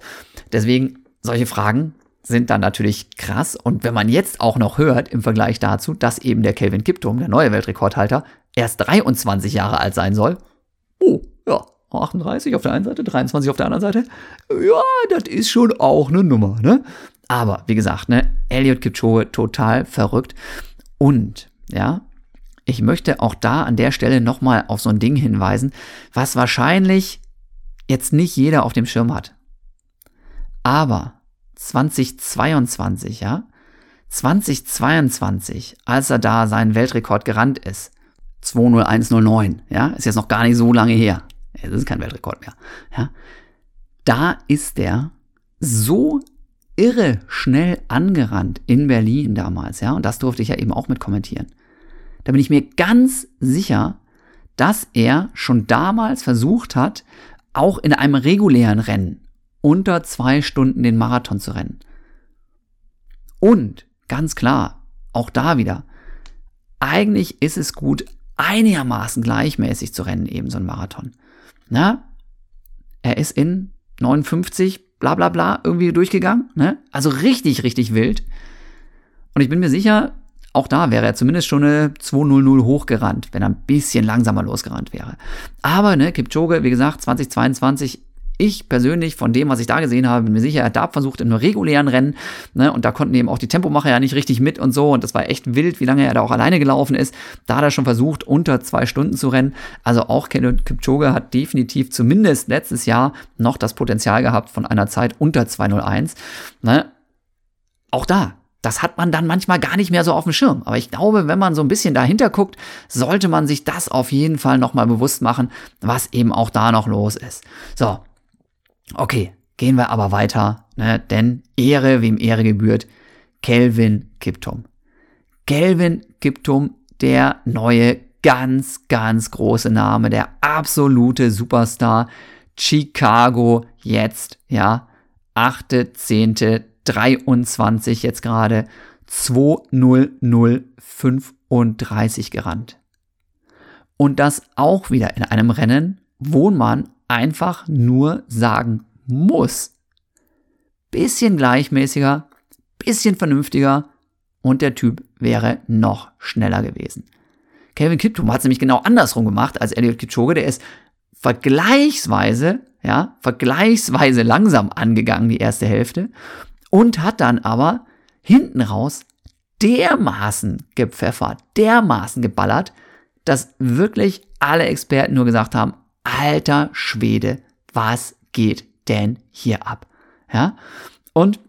Deswegen solche Fragen sind dann natürlich krass. Und wenn man jetzt auch noch hört im Vergleich dazu, dass eben der Kelvin Kiptum, der neue Weltrekordhalter, erst 23 Jahre alt sein soll. Oh, ja, 38 auf der einen Seite, 23 auf der anderen Seite. Ja, das ist schon auch eine Nummer, ne? Aber wie gesagt, ne, Elliot Kipchoge total verrückt. Und, ja, ich möchte auch da an der Stelle nochmal auf so ein Ding hinweisen, was wahrscheinlich jetzt nicht jeder auf dem Schirm hat. Aber 2022, ja? 2022, als er da seinen Weltrekord gerannt ist, 20109, ja, ist jetzt noch gar nicht so lange her. Es ist kein Weltrekord mehr, ja. Da ist der so irre schnell angerannt in Berlin damals, ja, und das durfte ich ja eben auch mit kommentieren. Da bin ich mir ganz sicher, dass er schon damals versucht hat, auch in einem regulären Rennen unter zwei Stunden den Marathon zu rennen. Und ganz klar, auch da wieder, eigentlich ist es gut, einigermaßen gleichmäßig zu rennen, eben so ein Marathon. Na, er ist in 59, bla bla bla, irgendwie durchgegangen. Ne? Also richtig, richtig wild. Und ich bin mir sicher, auch da wäre er zumindest schon eine 2.00 hochgerannt, wenn er ein bisschen langsamer losgerannt wäre. Aber, ne, Kipchoge, wie gesagt, 2022 ich persönlich, von dem, was ich da gesehen habe, bin mir sicher, er hat da versucht in einem regulären Rennen, ne, und da konnten eben auch die Tempomacher ja nicht richtig mit und so, und das war echt wild, wie lange er da auch alleine gelaufen ist. Da hat er schon versucht, unter zwei Stunden zu rennen. Also auch Kipchoge hat definitiv zumindest letztes Jahr noch das Potenzial gehabt von einer Zeit unter 201. Ne? Auch da, das hat man dann manchmal gar nicht mehr so auf dem Schirm. Aber ich glaube, wenn man so ein bisschen dahinter guckt, sollte man sich das auf jeden Fall nochmal bewusst machen, was eben auch da noch los ist. So, Okay, gehen wir aber weiter, ne? denn Ehre, wem Ehre gebührt, Kelvin Kiptum. Kelvin Kiptum, der neue ganz, ganz große Name, der absolute Superstar. Chicago jetzt, ja, 8.10.23 jetzt gerade 2.0035 gerannt. Und das auch wieder in einem Rennen, wo man einfach nur sagen muss. Bisschen gleichmäßiger, bisschen vernünftiger und der Typ wäre noch schneller gewesen. Kevin Kiptum hat es nämlich genau andersrum gemacht als Elliot Kipchoge. Der ist vergleichsweise, ja, vergleichsweise langsam angegangen, die erste Hälfte, und hat dann aber hinten raus dermaßen gepfeffert, dermaßen geballert, dass wirklich alle Experten nur gesagt haben, alter Schwede, was geht denn hier ab? Ja, und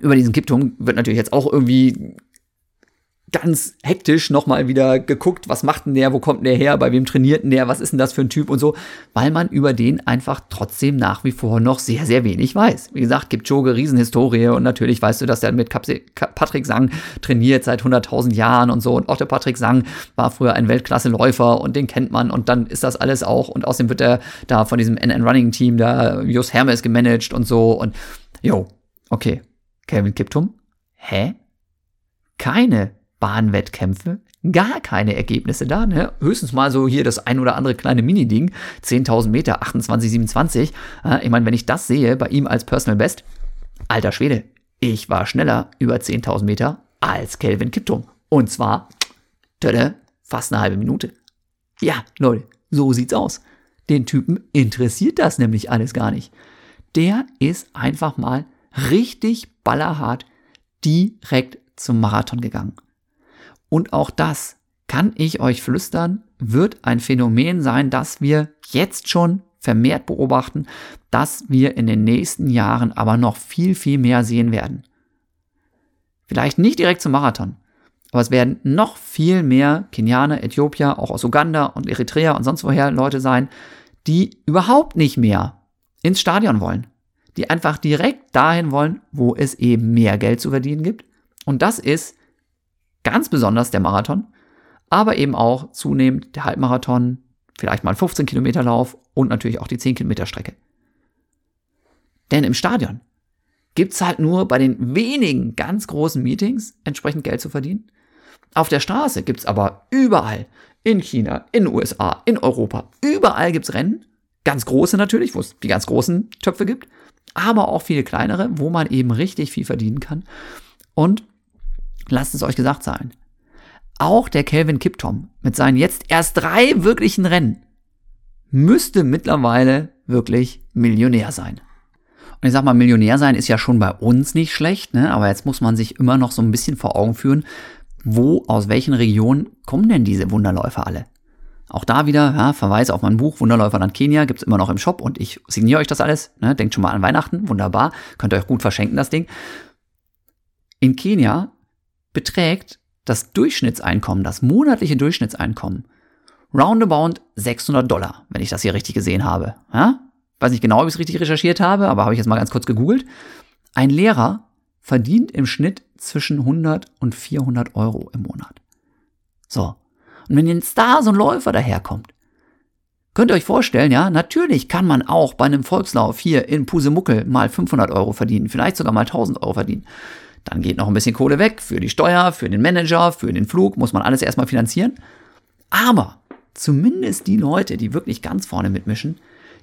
über diesen Kippturm wird natürlich jetzt auch irgendwie ganz hektisch nochmal wieder geguckt, was macht denn der, wo kommt der her, bei wem trainiert denn der, was ist denn das für ein Typ und so, weil man über den einfach trotzdem nach wie vor noch sehr, sehr wenig weiß. Wie gesagt, gibt Joge Riesenhistorie und natürlich weißt du, dass der mit Patrick Sang trainiert seit 100.000 Jahren und so und auch der Patrick Sang war früher ein Weltklasse-Läufer und den kennt man und dann ist das alles auch und außerdem wird er da von diesem NN Running Team da Jos Hermes gemanagt und so und jo, okay, Kevin Kiptum, hä? Keine Bahnwettkämpfe, gar keine Ergebnisse da. Ne? Höchstens mal so hier das ein oder andere kleine Mini-Ding, 10.000 Meter, 28, 27. Äh, ich meine, wenn ich das sehe bei ihm als Personal Best, alter Schwede, ich war schneller über 10.000 Meter als Kelvin Kiptum. Und zwar tada, fast eine halbe Minute. Ja, Leute, so sieht's aus. Den Typen interessiert das nämlich alles gar nicht. Der ist einfach mal richtig ballerhart direkt zum Marathon gegangen. Und auch das kann ich euch flüstern, wird ein Phänomen sein, das wir jetzt schon vermehrt beobachten, dass wir in den nächsten Jahren aber noch viel, viel mehr sehen werden. Vielleicht nicht direkt zum Marathon, aber es werden noch viel mehr Kenianer, Äthiopier, auch aus Uganda und Eritrea und sonst woher Leute sein, die überhaupt nicht mehr ins Stadion wollen. Die einfach direkt dahin wollen, wo es eben mehr Geld zu verdienen gibt. Und das ist Ganz besonders der Marathon, aber eben auch zunehmend der Halbmarathon, vielleicht mal 15 Kilometer Lauf und natürlich auch die 10 Kilometer Strecke. Denn im Stadion gibt's halt nur bei den wenigen ganz großen Meetings entsprechend Geld zu verdienen. Auf der Straße gibt's aber überall, in China, in den USA, in Europa, überall gibt's Rennen, ganz große natürlich, wo es die ganz großen Töpfe gibt, aber auch viele kleinere, wo man eben richtig viel verdienen kann. Und Lasst es euch gesagt sein. Auch der Kelvin Kiptom mit seinen jetzt erst drei wirklichen Rennen müsste mittlerweile wirklich Millionär sein. Und ich sag mal, Millionär sein ist ja schon bei uns nicht schlecht, ne? aber jetzt muss man sich immer noch so ein bisschen vor Augen führen, wo, aus welchen Regionen kommen denn diese Wunderläufer alle? Auch da wieder, ja, Verweis auf mein Buch Wunderläuferland Kenia, gibt's immer noch im Shop und ich signiere euch das alles. Ne? Denkt schon mal an Weihnachten, wunderbar, könnt ihr euch gut verschenken, das Ding. In Kenia beträgt das Durchschnittseinkommen, das monatliche Durchschnittseinkommen, roundabout 600 Dollar, wenn ich das hier richtig gesehen habe. Ja? Weiß nicht genau, ob ich es richtig recherchiert habe, aber habe ich jetzt mal ganz kurz gegoogelt. Ein Lehrer verdient im Schnitt zwischen 100 und 400 Euro im Monat. So. Und wenn jetzt da so ein Läufer daherkommt, könnt ihr euch vorstellen, ja, natürlich kann man auch bei einem Volkslauf hier in Pusemuckel mal 500 Euro verdienen, vielleicht sogar mal 1000 Euro verdienen. Dann geht noch ein bisschen Kohle weg für die Steuer, für den Manager, für den Flug, muss man alles erstmal finanzieren. Aber zumindest die Leute, die wirklich ganz vorne mitmischen,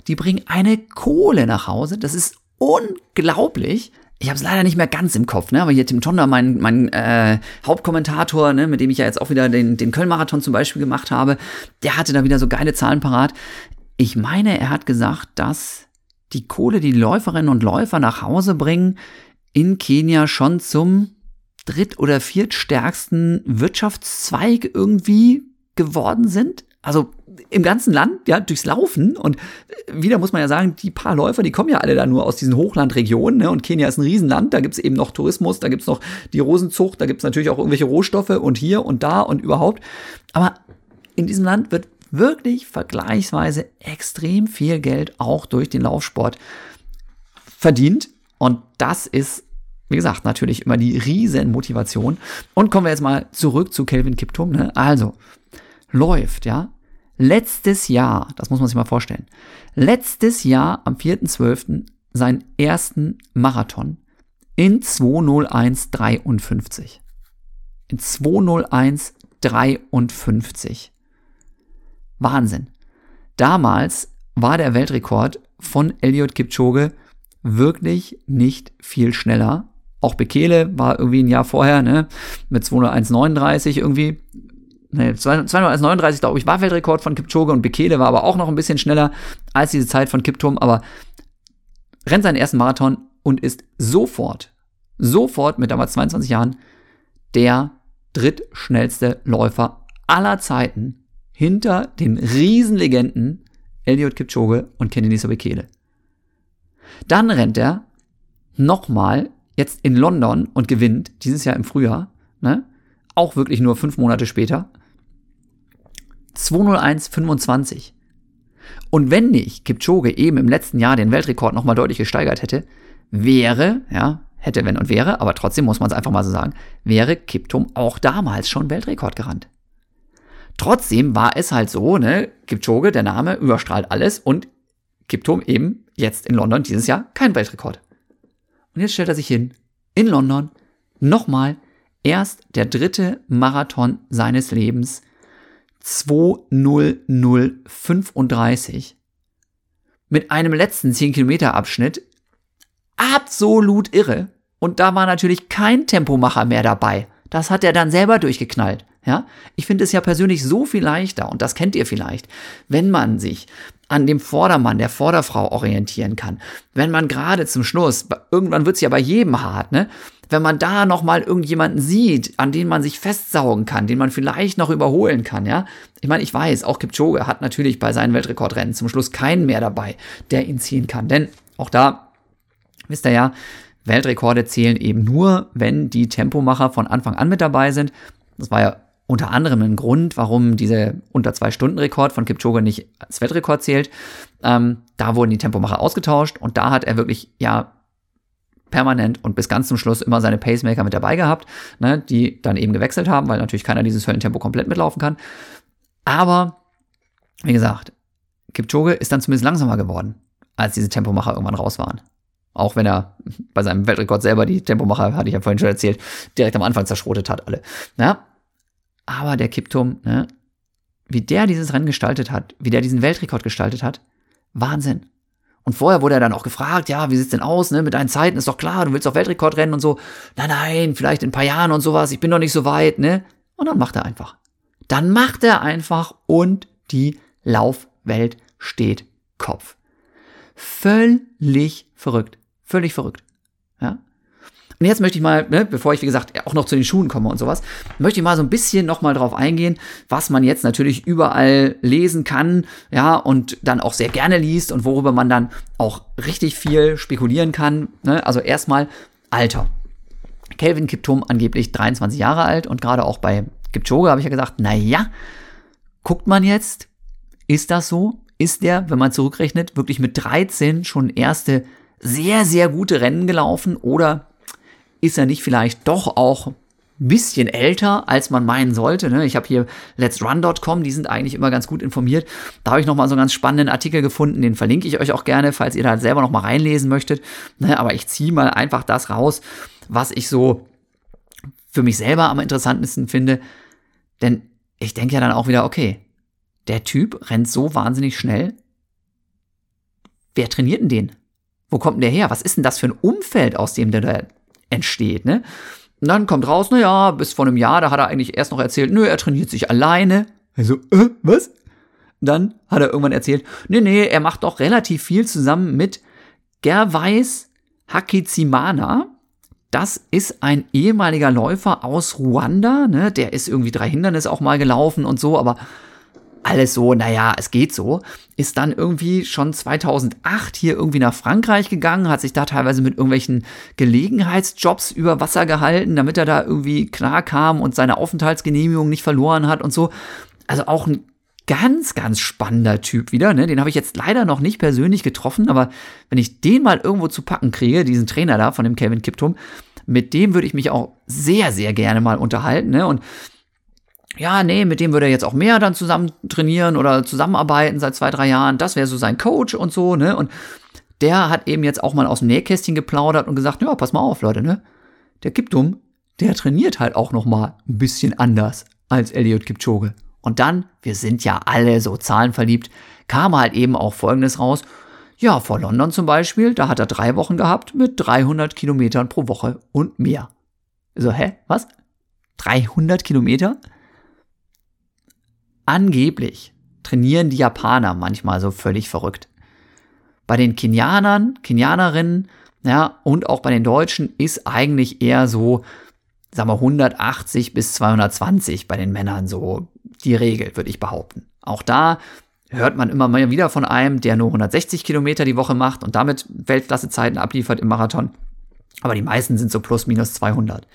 die bringen eine Kohle nach Hause. Das ist unglaublich. Ich habe es leider nicht mehr ganz im Kopf, ne? aber hier Tim Tonder, mein, mein äh, Hauptkommentator, ne? mit dem ich ja jetzt auch wieder den, den Köln-Marathon zum Beispiel gemacht habe, der hatte da wieder so geile Zahlen parat. Ich meine, er hat gesagt, dass die Kohle, die, die Läuferinnen und Läufer nach Hause bringen, in Kenia schon zum dritt- oder viertstärksten Wirtschaftszweig irgendwie geworden sind. Also im ganzen Land, ja, durchs Laufen. Und wieder muss man ja sagen, die paar Läufer, die kommen ja alle da nur aus diesen Hochlandregionen. Ne? Und Kenia ist ein Riesenland, da gibt's eben noch Tourismus, da gibt's noch die Rosenzucht, da gibt's natürlich auch irgendwelche Rohstoffe und hier und da und überhaupt. Aber in diesem Land wird wirklich vergleichsweise extrem viel Geld auch durch den Laufsport verdient. Und das ist, wie gesagt, natürlich immer die riesen Motivation. Und kommen wir jetzt mal zurück zu Kelvin Kiptum. Ne? Also, läuft, ja, letztes Jahr, das muss man sich mal vorstellen, letztes Jahr am 4.12. seinen ersten Marathon in 20153. In 20153. Wahnsinn. Damals war der Weltrekord von Elliot Kipchoge wirklich nicht viel schneller. Auch Bekele war irgendwie ein Jahr vorher, ne, mit 201,39 irgendwie. Ne, 201,39, glaube ich, war Weltrekord von Kipchoge und Bekele war aber auch noch ein bisschen schneller als diese Zeit von Kiptum, aber rennt seinen ersten Marathon und ist sofort, sofort mit damals 22 Jahren der drittschnellste Läufer aller Zeiten hinter den Riesenlegenden Elliot Kipchoge und Kenenisa Bekele. Dann rennt er nochmal jetzt in London und gewinnt dieses Jahr im Frühjahr, ne? auch wirklich nur fünf Monate später, 201,25. Und wenn nicht Kipchoge eben im letzten Jahr den Weltrekord nochmal deutlich gesteigert hätte, wäre, ja, hätte, wenn und wäre, aber trotzdem muss man es einfach mal so sagen, wäre Kiptum auch damals schon Weltrekord gerannt. Trotzdem war es halt so, ne, Kipchoge, der Name überstrahlt alles und Kiptum eben jetzt in London dieses Jahr kein Weltrekord. Und jetzt stellt er sich hin, in London, nochmal, erst der dritte Marathon seines Lebens, 20035, mit einem letzten 10 Kilometer Abschnitt, absolut irre. Und da war natürlich kein Tempomacher mehr dabei. Das hat er dann selber durchgeknallt. Ja, ich finde es ja persönlich so viel leichter, und das kennt ihr vielleicht, wenn man sich an dem Vordermann, der Vorderfrau orientieren kann. Wenn man gerade zum Schluss, irgendwann wird es ja bei jedem hart, ne? Wenn man da nochmal irgendjemanden sieht, an den man sich festsaugen kann, den man vielleicht noch überholen kann, ja? Ich meine, ich weiß, auch Kipchoge hat natürlich bei seinen Weltrekordrennen zum Schluss keinen mehr dabei, der ihn ziehen kann. Denn auch da, wisst ihr ja, Weltrekorde zählen eben nur, wenn die Tempomacher von Anfang an mit dabei sind. Das war ja unter anderem ein Grund, warum dieser unter zwei Stunden Rekord von Kipchoge nicht als Weltrekord zählt. Ähm, da wurden die Tempomacher ausgetauscht und da hat er wirklich ja permanent und bis ganz zum Schluss immer seine Pacemaker mit dabei gehabt, ne, die dann eben gewechselt haben, weil natürlich keiner dieses Höllentempo komplett mitlaufen kann. Aber wie gesagt, Kipchoge ist dann zumindest langsamer geworden, als diese Tempomacher irgendwann raus waren. Auch wenn er bei seinem Weltrekord selber die Tempomacher, hatte ich ja vorhin schon erzählt, direkt am Anfang zerschrotet hat alle. Ja, aber der Kiptum, ne, wie der dieses Rennen gestaltet hat, wie der diesen Weltrekord gestaltet hat, Wahnsinn. Und vorher wurde er dann auch gefragt, ja, wie sieht's denn aus, ne, mit deinen Zeiten, ist doch klar, du willst doch Weltrekord rennen und so. Nein, nein, vielleicht in ein paar Jahren und sowas, ich bin noch nicht so weit, ne? Und dann macht er einfach. Dann macht er einfach und die Laufwelt steht Kopf. Völlig verrückt. Völlig verrückt. Und jetzt möchte ich mal, ne, bevor ich wie gesagt auch noch zu den Schuhen komme und sowas, möchte ich mal so ein bisschen noch mal drauf eingehen, was man jetzt natürlich überall lesen kann, ja, und dann auch sehr gerne liest und worüber man dann auch richtig viel spekulieren kann. Ne? Also erstmal Alter. Kelvin Kiptum angeblich 23 Jahre alt und gerade auch bei Kipchoge habe ich ja gesagt, na ja, guckt man jetzt, ist das so? Ist der, wenn man zurückrechnet, wirklich mit 13 schon erste sehr, sehr gute Rennen gelaufen oder ist er nicht vielleicht doch auch ein bisschen älter, als man meinen sollte. Ne? Ich habe hier letsrun.com, die sind eigentlich immer ganz gut informiert. Da habe ich nochmal so einen ganz spannenden Artikel gefunden, den verlinke ich euch auch gerne, falls ihr da selber nochmal reinlesen möchtet. Ne? Aber ich ziehe mal einfach das raus, was ich so für mich selber am interessantesten finde. Denn ich denke ja dann auch wieder, okay, der Typ rennt so wahnsinnig schnell. Wer trainiert denn den? Wo kommt denn der her? Was ist denn das für ein Umfeld, aus dem der da entsteht, ne? Und dann kommt raus, naja, bis vor einem Jahr, da hat er eigentlich erst noch erzählt, nö, er trainiert sich alleine. Also, äh, was? Dann hat er irgendwann erzählt, nee, nee, er macht doch relativ viel zusammen mit Gervais Hakizimana. Das ist ein ehemaliger Läufer aus Ruanda, ne? Der ist irgendwie drei Hindernisse auch mal gelaufen und so, aber alles so, naja, es geht so, ist dann irgendwie schon 2008 hier irgendwie nach Frankreich gegangen, hat sich da teilweise mit irgendwelchen Gelegenheitsjobs über Wasser gehalten, damit er da irgendwie klar kam und seine Aufenthaltsgenehmigung nicht verloren hat und so. Also auch ein ganz, ganz spannender Typ wieder, ne? Den habe ich jetzt leider noch nicht persönlich getroffen, aber wenn ich den mal irgendwo zu packen kriege, diesen Trainer da von dem Kevin Kiptum, mit dem würde ich mich auch sehr, sehr gerne mal unterhalten, ne? Und ja, nee, mit dem würde er jetzt auch mehr dann zusammen trainieren oder zusammenarbeiten seit zwei, drei Jahren. Das wäre so sein Coach und so, ne? Und der hat eben jetzt auch mal aus dem Nähkästchen geplaudert und gesagt, ja, pass mal auf, Leute, ne? Der Kiptum, der trainiert halt auch noch mal ein bisschen anders als Elliot Kipchoge. Und dann, wir sind ja alle so zahlenverliebt, kam halt eben auch Folgendes raus. Ja, vor London zum Beispiel, da hat er drei Wochen gehabt mit 300 Kilometern pro Woche und mehr. So, hä? Was? 300 Kilometer? Angeblich trainieren die Japaner manchmal so völlig verrückt. Bei den Kenianern, Kenianerinnen, ja, und auch bei den Deutschen ist eigentlich eher so, sagen wir 180 bis 220 bei den Männern so die Regel, würde ich behaupten. Auch da hört man immer mal wieder von einem, der nur 160 Kilometer die Woche macht und damit Weltklassezeiten abliefert im Marathon. Aber die meisten sind so plus minus 200.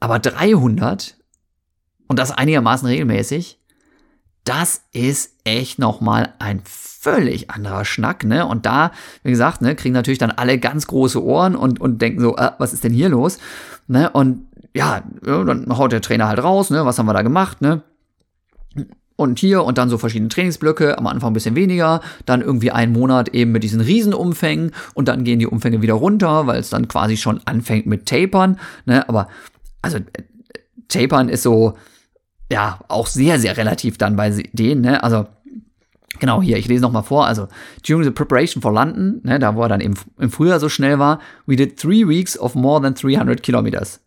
Aber 300 und das einigermaßen regelmäßig, das ist echt nochmal ein völlig anderer Schnack, ne? Und da, wie gesagt, ne, kriegen natürlich dann alle ganz große Ohren und, und denken so, äh, was ist denn hier los? Ne? Und ja, dann haut der Trainer halt raus, ne? Was haben wir da gemacht, ne? Und hier und dann so verschiedene Trainingsblöcke, am Anfang ein bisschen weniger, dann irgendwie einen Monat eben mit diesen Riesenumfängen und dann gehen die Umfänge wieder runter, weil es dann quasi schon anfängt mit Tapern, ne? Aber, also, äh, Tapern ist so, ja, auch sehr, sehr relativ dann bei denen, ne? Also, genau hier, ich lese nochmal vor. Also, during the preparation for London, ne, da wo er dann im, im Frühjahr so schnell war, we did three weeks of more than 300 kilometers.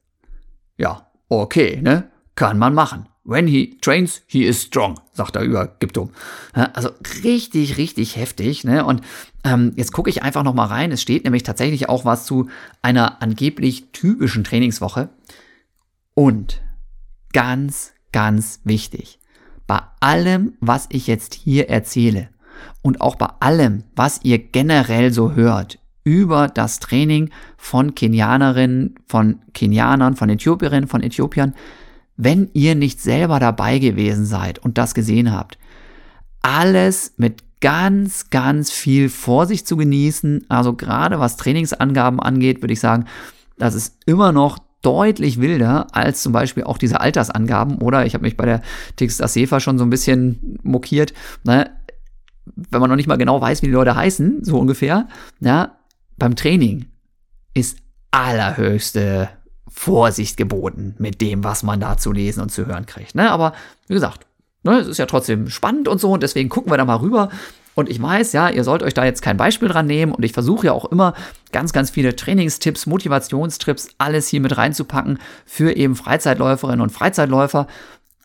Ja, okay, ne? Kann man machen. When he trains, he is strong, sagt er über Giptum. Also richtig, richtig heftig. Ne? Und ähm, jetzt gucke ich einfach noch mal rein. Es steht nämlich tatsächlich auch was zu einer angeblich typischen Trainingswoche. Und ganz, ganz wichtig, bei allem, was ich jetzt hier erzähle und auch bei allem, was ihr generell so hört über das Training von Kenianerinnen, von Kenianern, von Äthiopierinnen, von Äthiopiern, wenn ihr nicht selber dabei gewesen seid und das gesehen habt, alles mit ganz, ganz viel Vorsicht zu genießen. Also gerade was Trainingsangaben angeht, würde ich sagen, das ist immer noch deutlich wilder als zum Beispiel auch diese Altersangaben. Oder ich habe mich bei der Texas Sefa schon so ein bisschen mokiert. Ne? Wenn man noch nicht mal genau weiß, wie die Leute heißen, so ungefähr. Ja, beim Training ist allerhöchste Vorsicht geboten mit dem, was man da zu lesen und zu hören kriegt. Ne? Aber wie gesagt, ne, es ist ja trotzdem spannend und so und deswegen gucken wir da mal rüber. Und ich weiß, ja, ihr sollt euch da jetzt kein Beispiel dran nehmen und ich versuche ja auch immer ganz, ganz viele Trainingstipps, Motivationstrips, alles hier mit reinzupacken für eben Freizeitläuferinnen und Freizeitläufer.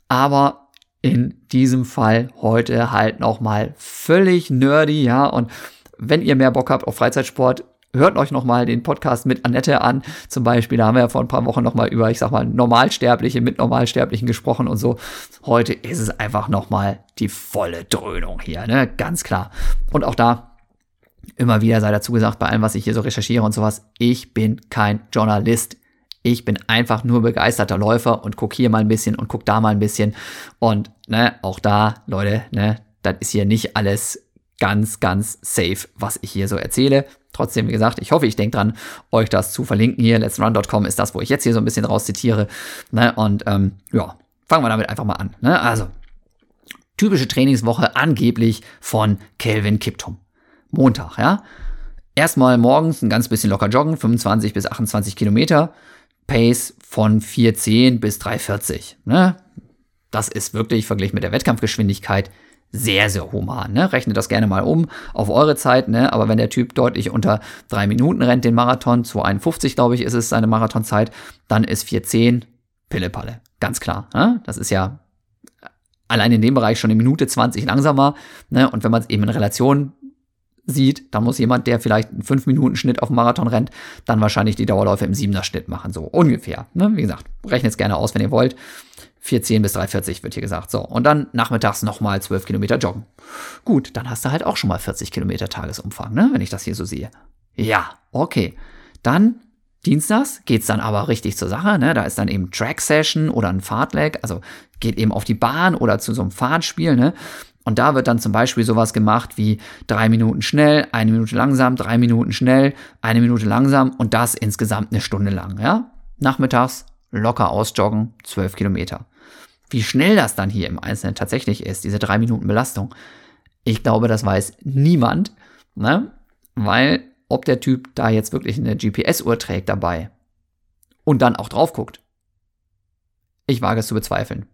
Aber in diesem Fall heute halt nochmal völlig nerdy, ja, und wenn ihr mehr Bock habt auf Freizeitsport, hört euch nochmal den Podcast mit Annette an. Zum Beispiel, da haben wir ja vor ein paar Wochen nochmal über, ich sag mal, Normalsterbliche mit Normalsterblichen gesprochen und so. Heute ist es einfach nochmal die volle Dröhnung hier, ne? Ganz klar. Und auch da immer wieder sei dazu gesagt, bei allem, was ich hier so recherchiere und sowas, ich bin kein Journalist. Ich bin einfach nur begeisterter Läufer und guck hier mal ein bisschen und guck da mal ein bisschen. Und ne, auch da, Leute, ne, das ist hier nicht alles ganz, ganz safe, was ich hier so erzähle. Trotzdem, wie gesagt, ich hoffe, ich denke dran, euch das zu verlinken hier. Let'srun.com ist das, wo ich jetzt hier so ein bisschen raus zitiere. Ne? Und ähm, ja, fangen wir damit einfach mal an. Ne? Also, typische Trainingswoche angeblich von Kelvin Kiptum. Montag, ja. Erstmal morgens ein ganz bisschen locker joggen, 25 bis 28 Kilometer. Pace von 4,10 bis 3,40. Ne? Das ist wirklich verglichen mit der Wettkampfgeschwindigkeit sehr, sehr human. Ne? Rechnet das gerne mal um auf eure Zeit. Ne? Aber wenn der Typ deutlich unter drei Minuten rennt, den Marathon, 2,51 glaube ich ist es seine Marathonzeit, dann ist 4,10 Pillepalle. Ganz klar. Ne? Das ist ja allein in dem Bereich schon eine Minute 20 langsamer. Ne? Und wenn man es eben in Relation sieht, dann muss jemand, der vielleicht einen 5-Minuten-Schnitt auf dem Marathon rennt, dann wahrscheinlich die Dauerläufe im 7er-Schnitt machen. So ungefähr. Ne? Wie gesagt, rechnet es gerne aus, wenn ihr wollt. 410 bis 340 wird hier gesagt. So, und dann nachmittags nochmal 12 Kilometer joggen. Gut, dann hast du halt auch schon mal 40 Kilometer Tagesumfang, ne? wenn ich das hier so sehe. Ja, okay. Dann Dienstags geht's dann aber richtig zur Sache. Ne? Da ist dann eben Track Session oder ein Fahrtleg, also geht eben auf die Bahn oder zu so einem Fahrtspiel. Ne? Und da wird dann zum Beispiel sowas gemacht wie drei Minuten schnell, eine Minute langsam, drei Minuten schnell, eine Minute langsam und das insgesamt eine Stunde lang. Ja? Nachmittags locker ausjoggen, 12 Kilometer. Wie schnell das dann hier im Einzelnen tatsächlich ist, diese drei Minuten Belastung, ich glaube, das weiß niemand, ne? weil ob der Typ da jetzt wirklich eine GPS-Uhr trägt dabei und dann auch drauf guckt, ich wage es zu bezweifeln.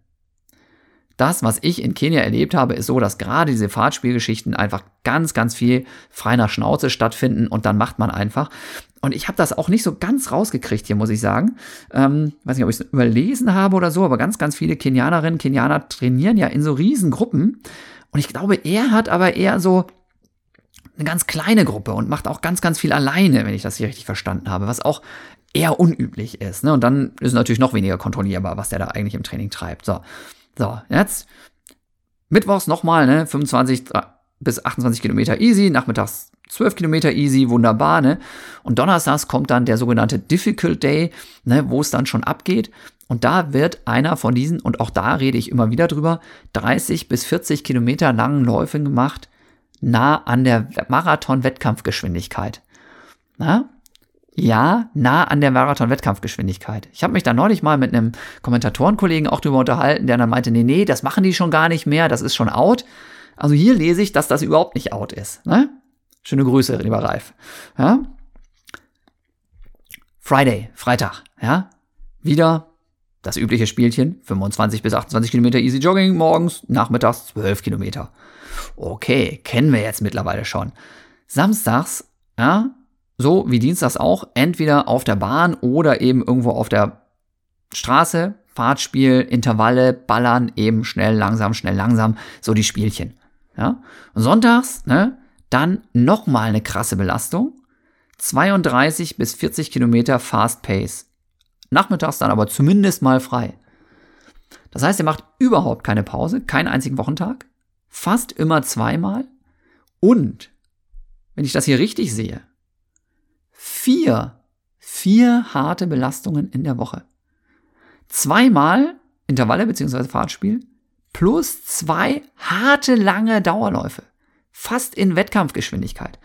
Das, was ich in Kenia erlebt habe, ist so, dass gerade diese Fahrtspielgeschichten einfach ganz, ganz viel frei nach Schnauze stattfinden und dann macht man einfach. Und ich habe das auch nicht so ganz rausgekriegt hier, muss ich sagen. Ähm, weiß nicht, ob ich es überlesen habe oder so, aber ganz, ganz viele Kenianerinnen, Kenianer trainieren ja in so Riesengruppen. Und ich glaube, er hat aber eher so eine ganz kleine Gruppe und macht auch ganz, ganz viel alleine, wenn ich das hier richtig verstanden habe, was auch eher unüblich ist. Ne? Und dann ist natürlich noch weniger kontrollierbar, was der da eigentlich im Training treibt. So, so jetzt Mittwochs nochmal, ne? 25 bis 28 Kilometer easy, nachmittags 12 Kilometer easy, wunderbar, ne? Und donnerstags kommt dann der sogenannte Difficult Day, ne, wo es dann schon abgeht. Und da wird einer von diesen, und auch da rede ich immer wieder drüber, 30 bis 40 Kilometer langen Läufen gemacht, nah an der Marathon-Wettkampfgeschwindigkeit. Na? Ja, nah an der Marathon-Wettkampfgeschwindigkeit. Ich habe mich da neulich mal mit einem Kommentatorenkollegen auch drüber unterhalten, der dann meinte, nee, nee, das machen die schon gar nicht mehr, das ist schon out. Also hier lese ich, dass das überhaupt nicht out ist. Ne? Schöne Grüße, lieber Ralf. Ja? Friday, Freitag, ja. Wieder das übliche Spielchen, 25 bis 28 Kilometer Easy Jogging morgens, nachmittags 12 Kilometer. Okay, kennen wir jetzt mittlerweile schon. Samstags, ja, so wie dienstags auch, entweder auf der Bahn oder eben irgendwo auf der Straße, Fahrtspiel, Intervalle, Ballern, eben schnell, langsam, schnell, langsam, so die Spielchen. Ja? Sonntags, ne, dann nochmal eine krasse Belastung. 32 bis 40 Kilometer Fast Pace. Nachmittags dann aber zumindest mal frei. Das heißt, er macht überhaupt keine Pause, keinen einzigen Wochentag, fast immer zweimal und, wenn ich das hier richtig sehe, vier, vier harte Belastungen in der Woche. Zweimal Intervalle bzw. Fahrtspiel plus zwei harte lange Dauerläufe fast in Wettkampfgeschwindigkeit.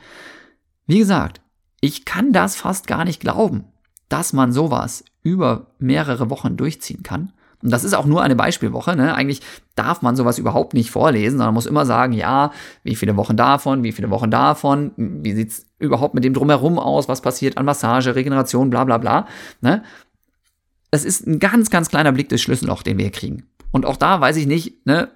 Wie gesagt, ich kann das fast gar nicht glauben, dass man sowas über mehrere Wochen durchziehen kann. Und das ist auch nur eine Beispielwoche. Ne? Eigentlich darf man sowas überhaupt nicht vorlesen, sondern muss immer sagen, ja, wie viele Wochen davon, wie viele Wochen davon, wie sieht's überhaupt mit dem drumherum aus, was passiert an Massage, Regeneration, bla bla bla. Ne? Das ist ein ganz, ganz kleiner Blick des Schlüsselloch, den wir hier kriegen. Und auch da weiß ich nicht, ne,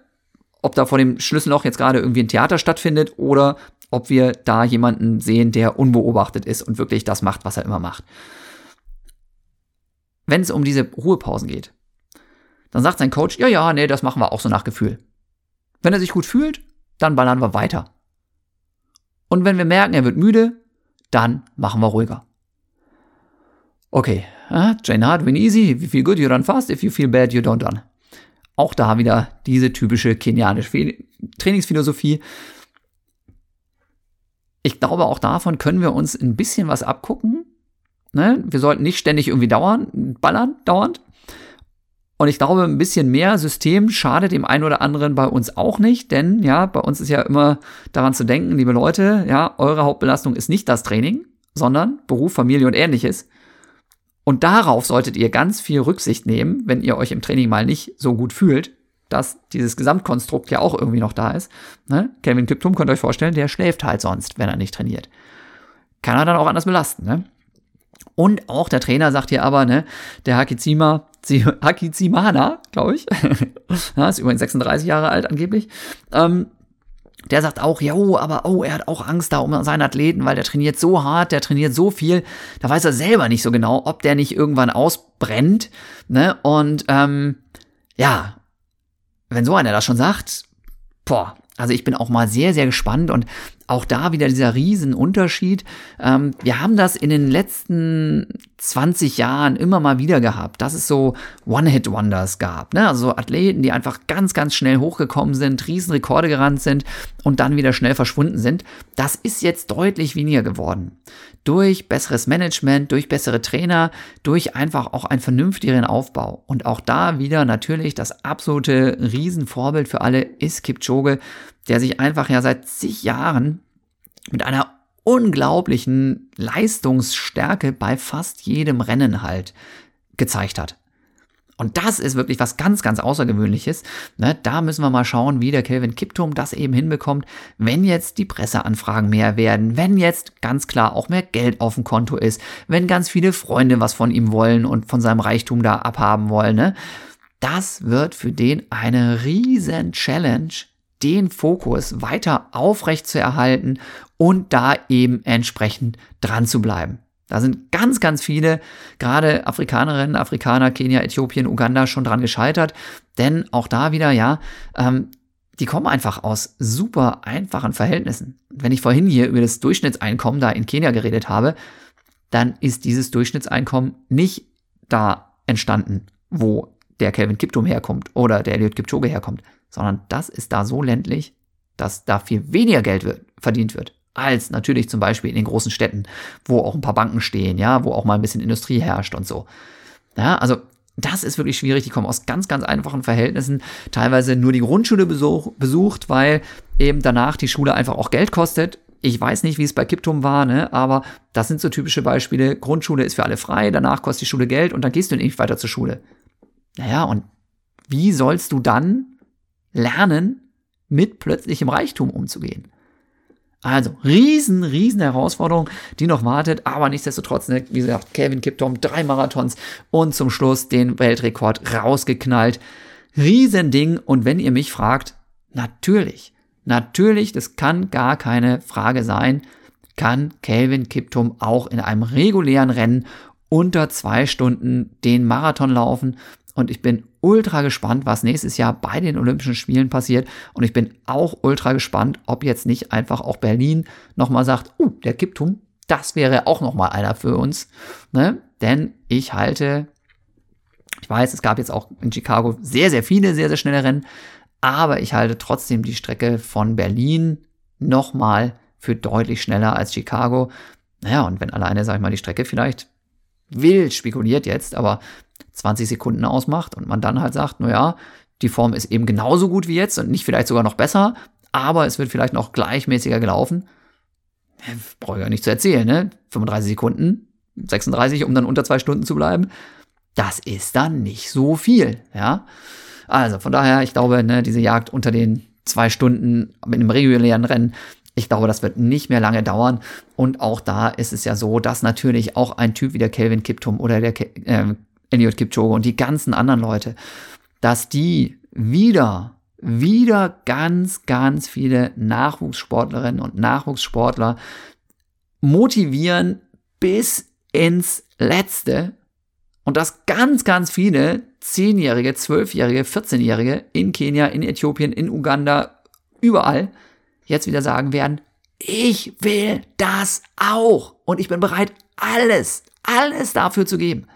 ob da vor dem Schlüsselloch jetzt gerade irgendwie ein Theater stattfindet oder ob wir da jemanden sehen, der unbeobachtet ist und wirklich das macht, was er immer macht. Wenn es um diese Ruhepausen geht, dann sagt sein Coach, ja, ja, nee, das machen wir auch so nach Gefühl. Wenn er sich gut fühlt, dann ballern wir weiter. Und wenn wir merken, er wird müde, dann machen wir ruhiger. Okay, uh, train hard, win easy. If you feel good, you run fast. If you feel bad, you don't run. Auch da wieder diese typische kenianische Trainingsphilosophie. Ich glaube, auch davon können wir uns ein bisschen was abgucken. Ne? Wir sollten nicht ständig irgendwie dauern, ballern, dauernd. Und ich glaube, ein bisschen mehr System schadet dem einen oder anderen bei uns auch nicht, denn ja, bei uns ist ja immer daran zu denken, liebe Leute, ja, eure Hauptbelastung ist nicht das Training, sondern Beruf, Familie und ähnliches. Und darauf solltet ihr ganz viel Rücksicht nehmen, wenn ihr euch im Training mal nicht so gut fühlt, dass dieses Gesamtkonstrukt ja auch irgendwie noch da ist. Ne? Kevin Kiptum könnt ihr euch vorstellen, der schläft halt sonst, wenn er nicht trainiert. Kann er dann auch anders belasten. Ne? Und auch der Trainer sagt hier aber, ne, der Hakizima, [laughs] Hakizimana, glaube ich, [laughs] ja, ist übrigens 36 Jahre alt angeblich, ähm, der sagt auch, ja, aber oh, er hat auch Angst da um seinen Athleten, weil der trainiert so hart, der trainiert so viel. Da weiß er selber nicht so genau, ob der nicht irgendwann ausbrennt. Ne? Und ähm, ja, wenn so einer das schon sagt, boah, also ich bin auch mal sehr, sehr gespannt und auch da wieder dieser Riesenunterschied. Ähm, wir haben das in den letzten 20 Jahren immer mal wieder gehabt, dass es so One-Hit-Wonders gab. Ne? Also so Athleten, die einfach ganz, ganz schnell hochgekommen sind, Riesenrekorde gerannt sind und dann wieder schnell verschwunden sind. Das ist jetzt deutlich weniger geworden. Durch besseres Management, durch bessere Trainer, durch einfach auch einen vernünftigeren Aufbau. Und auch da wieder natürlich das absolute Riesenvorbild für alle ist Kipchoge, der sich einfach ja seit zig Jahren mit einer unglaublichen Leistungsstärke bei fast jedem Rennen halt gezeigt hat. Und das ist wirklich was ganz, ganz Außergewöhnliches. Ne, da müssen wir mal schauen, wie der Kelvin Kiptum das eben hinbekommt, wenn jetzt die Presseanfragen mehr werden, wenn jetzt ganz klar auch mehr Geld auf dem Konto ist, wenn ganz viele Freunde was von ihm wollen und von seinem Reichtum da abhaben wollen. Ne? Das wird für den eine riesen Challenge, den Fokus weiter aufrecht zu erhalten und da eben entsprechend dran zu bleiben. Da sind ganz, ganz viele, gerade Afrikanerinnen, Afrikaner, Kenia, Äthiopien, Uganda schon dran gescheitert. Denn auch da wieder, ja, ähm, die kommen einfach aus super einfachen Verhältnissen. Wenn ich vorhin hier über das Durchschnittseinkommen da in Kenia geredet habe, dann ist dieses Durchschnittseinkommen nicht da entstanden, wo der Kelvin Kiptum herkommt oder der Eliot Kipchoge herkommt, sondern das ist da so ländlich, dass da viel weniger Geld wird, verdient wird als natürlich zum Beispiel in den großen Städten, wo auch ein paar Banken stehen, ja, wo auch mal ein bisschen Industrie herrscht und so. Ja, also das ist wirklich schwierig. Die kommen aus ganz, ganz einfachen Verhältnissen. Teilweise nur die Grundschule besuch, besucht, weil eben danach die Schule einfach auch Geld kostet. Ich weiß nicht, wie es bei Kiptum war, ne? aber das sind so typische Beispiele. Grundschule ist für alle frei, danach kostet die Schule Geld und dann gehst du nicht weiter zur Schule. Naja, und wie sollst du dann lernen, mit plötzlichem Reichtum umzugehen? Also, riesen, riesen Herausforderung, die noch wartet, aber nichtsdestotrotz, ne, wie gesagt, Kevin Kiptom, drei Marathons und zum Schluss den Weltrekord rausgeknallt. Riesending. Und wenn ihr mich fragt, natürlich, natürlich, das kann gar keine Frage sein, kann Kelvin Kiptum auch in einem regulären Rennen unter zwei Stunden den Marathon laufen. Und ich bin ultra gespannt, was nächstes Jahr bei den Olympischen Spielen passiert. Und ich bin auch ultra gespannt, ob jetzt nicht einfach auch Berlin nochmal sagt, uh, der Kiptum, das wäre auch nochmal einer für uns. Ne? Denn ich halte, ich weiß, es gab jetzt auch in Chicago sehr, sehr viele, sehr, sehr schnelle Rennen. Aber ich halte trotzdem die Strecke von Berlin nochmal für deutlich schneller als Chicago. Naja, und wenn alleine, sag ich mal, die Strecke vielleicht wild spekuliert jetzt, aber 20 Sekunden ausmacht und man dann halt sagt, naja, die Form ist eben genauso gut wie jetzt und nicht vielleicht sogar noch besser, aber es wird vielleicht noch gleichmäßiger gelaufen. Brauche ich ja nicht zu erzählen, ne? 35 Sekunden, 36, um dann unter zwei Stunden zu bleiben. Das ist dann nicht so viel, ja. Also von daher, ich glaube, ne, diese Jagd unter den zwei Stunden mit einem regulären Rennen, ich glaube, das wird nicht mehr lange dauern. Und auch da ist es ja so, dass natürlich auch ein Typ wie der Kelvin Kiptum oder der Ke äh, Elliot Kipchoge und die ganzen anderen Leute, dass die wieder, wieder ganz, ganz viele Nachwuchssportlerinnen und Nachwuchssportler motivieren bis ins Letzte und dass ganz, ganz viele Zehnjährige, Zwölfjährige, 14-Jährige in Kenia, in Äthiopien, in Uganda, überall jetzt wieder sagen werden, ich will das auch und ich bin bereit, alles, alles dafür zu geben.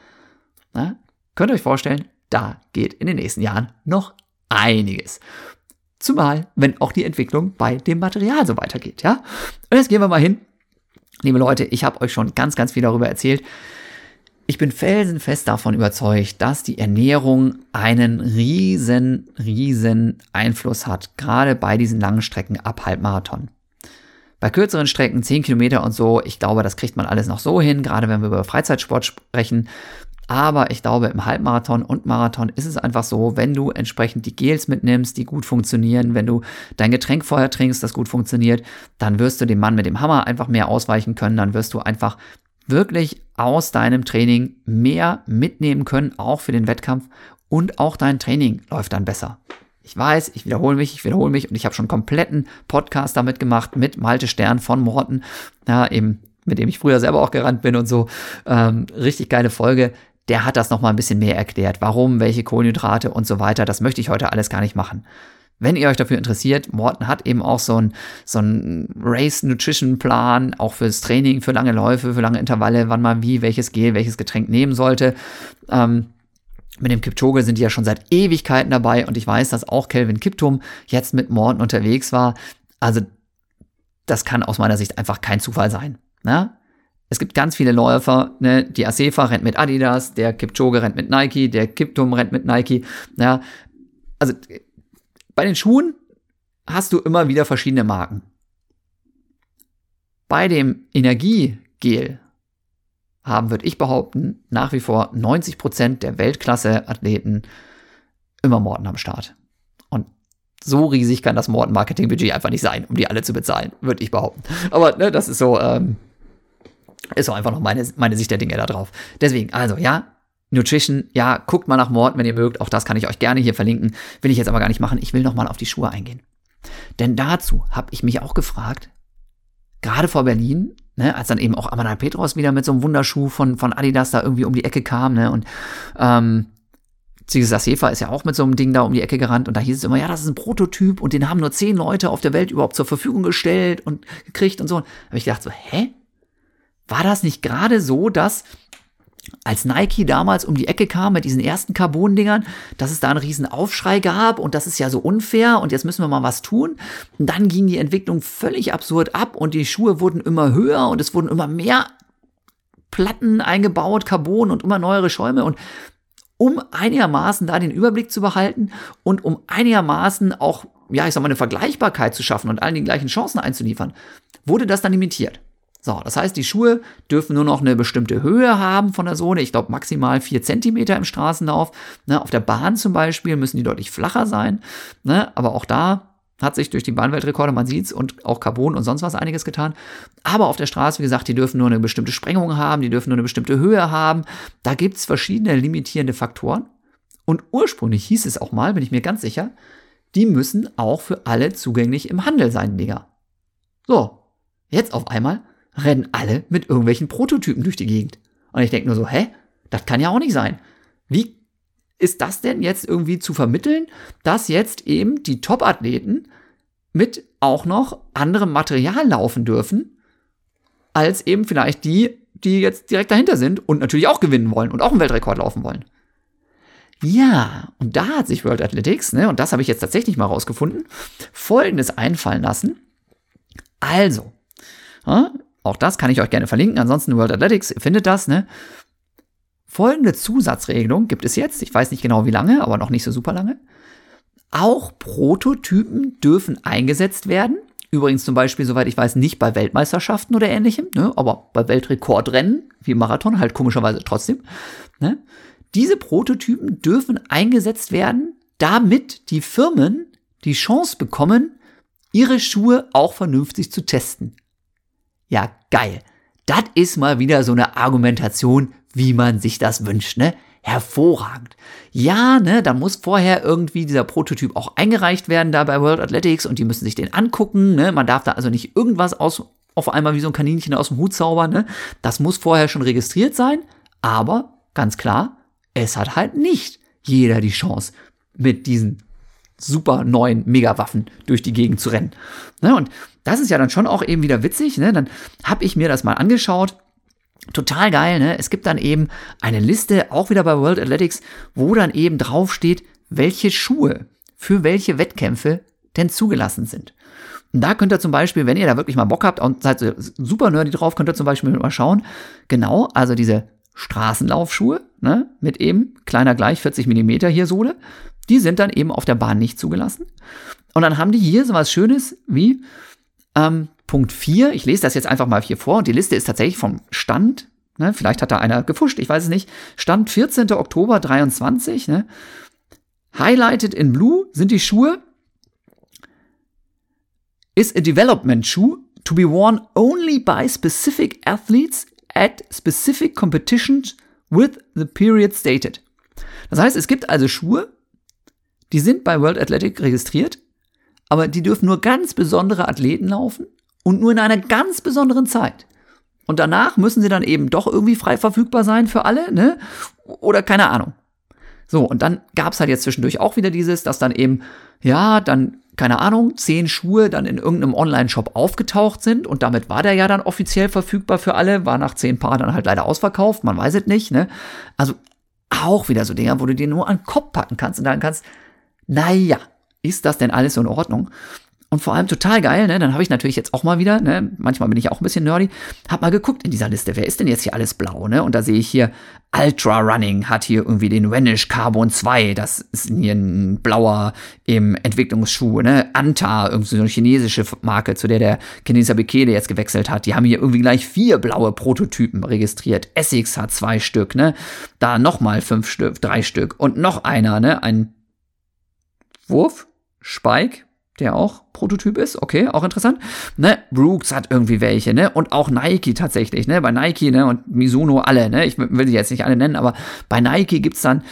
Na, könnt ihr euch vorstellen, da geht in den nächsten Jahren noch einiges. Zumal, wenn auch die Entwicklung bei dem Material so weitergeht, ja? Und jetzt gehen wir mal hin. Liebe Leute, ich habe euch schon ganz, ganz viel darüber erzählt. Ich bin felsenfest davon überzeugt, dass die Ernährung einen riesen, riesen Einfluss hat, gerade bei diesen langen Strecken ab Halbmarathon. Bei kürzeren Strecken, 10 Kilometer und so, ich glaube, das kriegt man alles noch so hin, gerade wenn wir über Freizeitsport sprechen. Aber ich glaube, im Halbmarathon und Marathon ist es einfach so, wenn du entsprechend die Gels mitnimmst, die gut funktionieren, wenn du dein Getränk vorher trinkst, das gut funktioniert, dann wirst du dem Mann mit dem Hammer einfach mehr ausweichen können, dann wirst du einfach wirklich aus deinem Training mehr mitnehmen können, auch für den Wettkampf und auch dein Training läuft dann besser. Ich weiß, ich wiederhole mich, ich wiederhole mich und ich habe schon einen kompletten Podcast damit gemacht mit Malte Stern von Morten, ja, eben mit dem ich früher selber auch gerannt bin und so. Ähm, richtig geile Folge der hat das nochmal ein bisschen mehr erklärt. Warum, welche Kohlenhydrate und so weiter. Das möchte ich heute alles gar nicht machen. Wenn ihr euch dafür interessiert, Morten hat eben auch so ein so Race Nutrition Plan, auch fürs Training, für lange Läufe, für lange Intervalle, wann man wie, welches Gel, welches Getränk nehmen sollte. Ähm, mit dem Kipchoge sind die ja schon seit Ewigkeiten dabei und ich weiß, dass auch Kelvin Kiptum jetzt mit Morten unterwegs war. Also, das kann aus meiner Sicht einfach kein Zufall sein. Ne? Es gibt ganz viele Läufer, ne? die Asefa rennt mit Adidas, der Kipchoge rennt mit Nike, der Kiptum rennt mit Nike. Ja, also bei den Schuhen hast du immer wieder verschiedene Marken. Bei dem Energiegel haben, würde ich behaupten, nach wie vor 90 Prozent der Weltklasse-Athleten immer Morten am Start. Und so riesig kann das Morten-Marketing-Budget einfach nicht sein, um die alle zu bezahlen, würde ich behaupten. Aber ne, das ist so, ähm, ist auch einfach noch meine, meine Sicht der Dinge da drauf. Deswegen, also ja, Nutrition, ja, guckt mal nach Morten, wenn ihr mögt. Auch das kann ich euch gerne hier verlinken. Will ich jetzt aber gar nicht machen. Ich will noch mal auf die Schuhe eingehen. Denn dazu habe ich mich auch gefragt, gerade vor Berlin, ne, als dann eben auch Amanal Petros wieder mit so einem Wunderschuh von, von Adidas da irgendwie um die Ecke kam, ne, und ähm, Cesar Sefer ist ja auch mit so einem Ding da um die Ecke gerannt und da hieß es immer, ja, das ist ein Prototyp und den haben nur zehn Leute auf der Welt überhaupt zur Verfügung gestellt und gekriegt und so. Da habe ich gedacht so, hä? War das nicht gerade so, dass als Nike damals um die Ecke kam mit diesen ersten Carbon-Dingern, dass es da einen riesen Aufschrei gab und das ist ja so unfair und jetzt müssen wir mal was tun. Und dann ging die Entwicklung völlig absurd ab und die Schuhe wurden immer höher und es wurden immer mehr Platten eingebaut, Carbon und immer neuere Schäume und um einigermaßen da den Überblick zu behalten und um einigermaßen auch, ja, ich sag mal, eine Vergleichbarkeit zu schaffen und allen die gleichen Chancen einzuliefern, wurde das dann limitiert. So, das heißt, die Schuhe dürfen nur noch eine bestimmte Höhe haben von der Sohle. Ich glaube maximal vier Zentimeter im Straßenlauf. Ne, auf der Bahn zum Beispiel müssen die deutlich flacher sein. Ne, aber auch da hat sich durch die Bahnweltrekorde, man sieht's, und auch Carbon und sonst was einiges getan. Aber auf der Straße, wie gesagt, die dürfen nur eine bestimmte Sprengung haben, die dürfen nur eine bestimmte Höhe haben. Da gibt's verschiedene limitierende Faktoren. Und ursprünglich hieß es auch mal, bin ich mir ganz sicher, die müssen auch für alle zugänglich im Handel sein, Digga. So, jetzt auf einmal rennen alle mit irgendwelchen Prototypen durch die Gegend. Und ich denke nur so, hä? Das kann ja auch nicht sein. Wie ist das denn jetzt irgendwie zu vermitteln, dass jetzt eben die Top-Athleten mit auch noch anderem Material laufen dürfen, als eben vielleicht die, die jetzt direkt dahinter sind und natürlich auch gewinnen wollen und auch einen Weltrekord laufen wollen. Ja, und da hat sich World Athletics, ne, und das habe ich jetzt tatsächlich mal rausgefunden, folgendes einfallen lassen. Also, auch das kann ich euch gerne verlinken. Ansonsten World Athletics, findet das, ne? Folgende Zusatzregelung gibt es jetzt. Ich weiß nicht genau wie lange, aber noch nicht so super lange. Auch Prototypen dürfen eingesetzt werden. Übrigens zum Beispiel, soweit ich weiß, nicht bei Weltmeisterschaften oder ähnlichem, ne? aber bei Weltrekordrennen, wie Marathon, halt komischerweise trotzdem. Ne? Diese Prototypen dürfen eingesetzt werden, damit die Firmen die Chance bekommen, ihre Schuhe auch vernünftig zu testen. Ja, geil. Das ist mal wieder so eine Argumentation, wie man sich das wünscht, ne? Hervorragend. Ja, ne, da muss vorher irgendwie dieser Prototyp auch eingereicht werden da bei World Athletics und die müssen sich den angucken, ne? Man darf da also nicht irgendwas aus, auf einmal wie so ein Kaninchen aus dem Hut zaubern, ne? Das muss vorher schon registriert sein, aber ganz klar, es hat halt nicht jeder die Chance, mit diesen super neuen Megawaffen durch die Gegend zu rennen. Ne? Und das ist ja dann schon auch eben wieder witzig. Ne? Dann habe ich mir das mal angeschaut. Total geil, ne? Es gibt dann eben eine Liste, auch wieder bei World Athletics, wo dann eben draufsteht, welche Schuhe für welche Wettkämpfe denn zugelassen sind. Und da könnt ihr zum Beispiel, wenn ihr da wirklich mal Bock habt und seid super nerdy drauf, könnt ihr zum Beispiel mal schauen. Genau, also diese Straßenlaufschuhe, ne, mit eben kleiner gleich 40 Millimeter hier Sohle, die sind dann eben auf der Bahn nicht zugelassen. Und dann haben die hier so was Schönes wie ähm, Punkt 4, ich lese das jetzt einfach mal hier vor und die Liste ist tatsächlich vom Stand, ne, vielleicht hat da einer gefuscht, ich weiß es nicht, Stand 14. Oktober 23, ne, highlighted in blue sind die Schuhe, is a development shoe to be worn only by specific athletes at specific competitions with the period stated. Das heißt, es gibt also Schuhe, die sind bei World Athletic registriert, aber die dürfen nur ganz besondere Athleten laufen und nur in einer ganz besonderen Zeit. Und danach müssen sie dann eben doch irgendwie frei verfügbar sein für alle, ne? Oder keine Ahnung. So, und dann gab's halt jetzt zwischendurch auch wieder dieses, dass dann eben, ja, dann, keine Ahnung, zehn Schuhe dann in irgendeinem Online-Shop aufgetaucht sind und damit war der ja dann offiziell verfügbar für alle, war nach zehn Paar dann halt leider ausverkauft, man weiß es nicht, ne? Also auch wieder so Dinger, wo du dir nur an den Kopf packen kannst und dann kannst, naja, ist das denn alles in Ordnung? Und vor allem total geil, ne? Dann habe ich natürlich jetzt auch mal wieder, ne? Manchmal bin ich auch ein bisschen nerdy, hab mal geguckt in dieser Liste, wer ist denn jetzt hier alles blau, ne? Und da sehe ich hier Ultra Running hat hier irgendwie den Vanish Carbon 2, das ist hier ein blauer im Entwicklungsschuh, ne? Anta, irgendwie so eine chinesische Marke, zu der der Chineser Bekele jetzt gewechselt hat. Die haben hier irgendwie gleich vier blaue Prototypen registriert. Essex hat zwei Stück, ne? Da nochmal fünf Stück, drei Stück und noch einer, ne? Ein Wurf, Spike, der auch Prototyp ist, okay, auch interessant. Ne, Brooks hat irgendwie welche, ne, und auch Nike tatsächlich, ne, bei Nike, ne, und Mizuno alle, ne, ich will die jetzt nicht alle nennen, aber bei Nike gibt's dann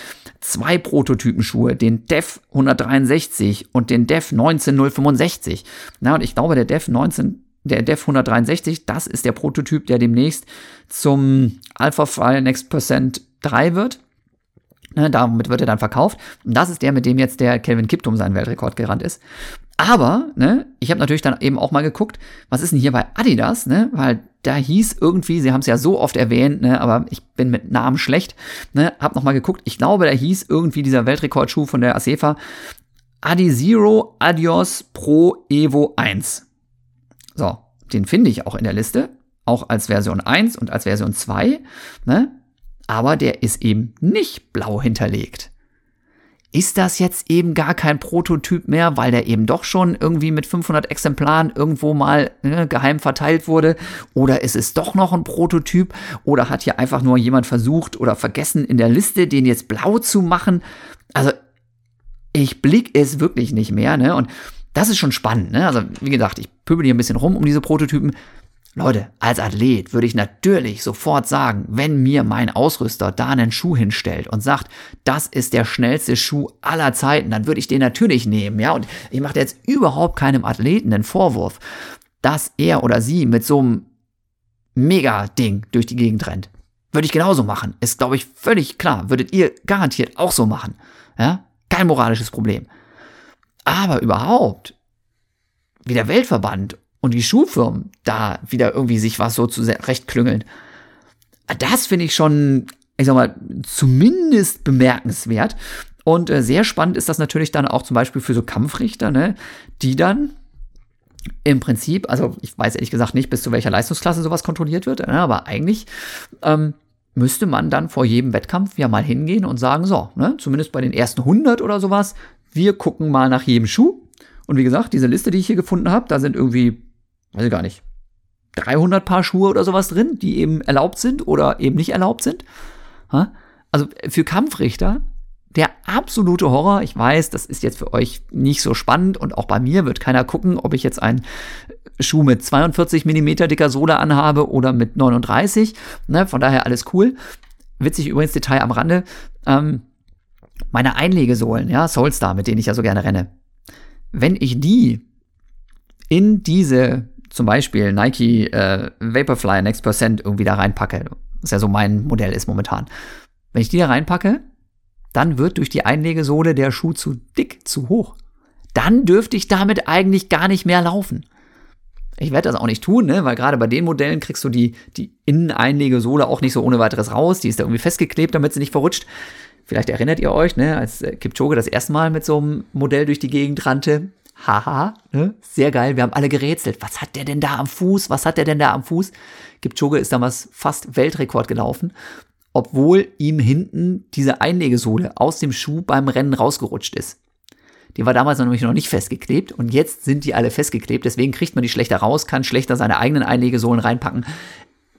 zwei Prototypenschuhe, den Dev 163 und den Dev 19065. Na, und ich glaube, der Dev 19 der Dev 163, das ist der Prototyp, der demnächst zum Alpha File Next Percent 3 wird. Ne, damit wird er dann verkauft. Und das ist der, mit dem jetzt der Kelvin Kiptum seinen Weltrekord gerannt ist. Aber, ne, ich habe natürlich dann eben auch mal geguckt, was ist denn hier bei Adidas, ne? Weil da hieß irgendwie, sie haben es ja so oft erwähnt, ne, aber ich bin mit Namen schlecht, ne, hab noch mal geguckt, ich glaube, da hieß irgendwie dieser Weltrekordschuh von der Acefa Adi Zero Adios Pro Evo 1. So, den finde ich auch in der Liste, auch als Version 1 und als Version 2, ne? Aber der ist eben nicht blau hinterlegt ist das jetzt eben gar kein Prototyp mehr, weil der eben doch schon irgendwie mit 500 Exemplaren irgendwo mal ne, geheim verteilt wurde? Oder ist es doch noch ein Prototyp? Oder hat hier einfach nur jemand versucht oder vergessen in der Liste, den jetzt blau zu machen? Also, ich blick es wirklich nicht mehr, ne? Und das ist schon spannend, ne? Also, wie gesagt, ich pöbel hier ein bisschen rum um diese Prototypen. Leute, als Athlet würde ich natürlich sofort sagen, wenn mir mein Ausrüster da einen Schuh hinstellt und sagt, das ist der schnellste Schuh aller Zeiten, dann würde ich den natürlich nehmen, ja. Und ich mache jetzt überhaupt keinem Athleten den Vorwurf, dass er oder sie mit so einem Mega-Ding durch die Gegend rennt. Würde ich genauso machen. Ist, glaube ich, völlig klar. Würdet ihr garantiert auch so machen. Ja? Kein moralisches Problem. Aber überhaupt, wie der Weltverband und die Schuhfirmen da wieder irgendwie sich was so zurechtklüngeln. Das finde ich schon, ich sag mal, zumindest bemerkenswert. Und äh, sehr spannend ist das natürlich dann auch zum Beispiel für so Kampfrichter, ne, die dann im Prinzip, also ich weiß ehrlich gesagt nicht, bis zu welcher Leistungsklasse sowas kontrolliert wird, ne, aber eigentlich ähm, müsste man dann vor jedem Wettkampf ja mal hingehen und sagen, so, ne, zumindest bei den ersten 100 oder sowas, wir gucken mal nach jedem Schuh. Und wie gesagt, diese Liste, die ich hier gefunden habe, da sind irgendwie weiß ich gar nicht, 300 Paar Schuhe oder sowas drin, die eben erlaubt sind oder eben nicht erlaubt sind. Also für Kampfrichter der absolute Horror. Ich weiß, das ist jetzt für euch nicht so spannend und auch bei mir wird keiner gucken, ob ich jetzt einen Schuh mit 42 Millimeter dicker Sohle anhabe oder mit 39. Ne, von daher alles cool. Witzig übrigens Detail am Rande. Ähm, meine Einlegesohlen, ja, Soulstar, mit denen ich ja so gerne renne. Wenn ich die in diese zum Beispiel Nike äh, Vaporfly Next Percent irgendwie da reinpacke, was ja so mein Modell ist momentan. Wenn ich die da reinpacke, dann wird durch die Einlegesohle der Schuh zu dick, zu hoch. Dann dürfte ich damit eigentlich gar nicht mehr laufen. Ich werde das auch nicht tun, ne? weil gerade bei den Modellen kriegst du die, die Inneneinlegesohle auch nicht so ohne weiteres raus. Die ist da irgendwie festgeklebt, damit sie nicht verrutscht. Vielleicht erinnert ihr euch, ne, als Kipchoge das erste Mal mit so einem Modell durch die Gegend rannte haha, ne? sehr geil. Wir haben alle gerätselt. Was hat der denn da am Fuß? Was hat der denn da am Fuß? Kipchoge ist damals fast Weltrekord gelaufen, obwohl ihm hinten diese Einlegesohle aus dem Schuh beim Rennen rausgerutscht ist. Die war damals nämlich noch nicht festgeklebt und jetzt sind die alle festgeklebt. Deswegen kriegt man die schlechter raus, kann schlechter seine eigenen Einlegesohlen reinpacken.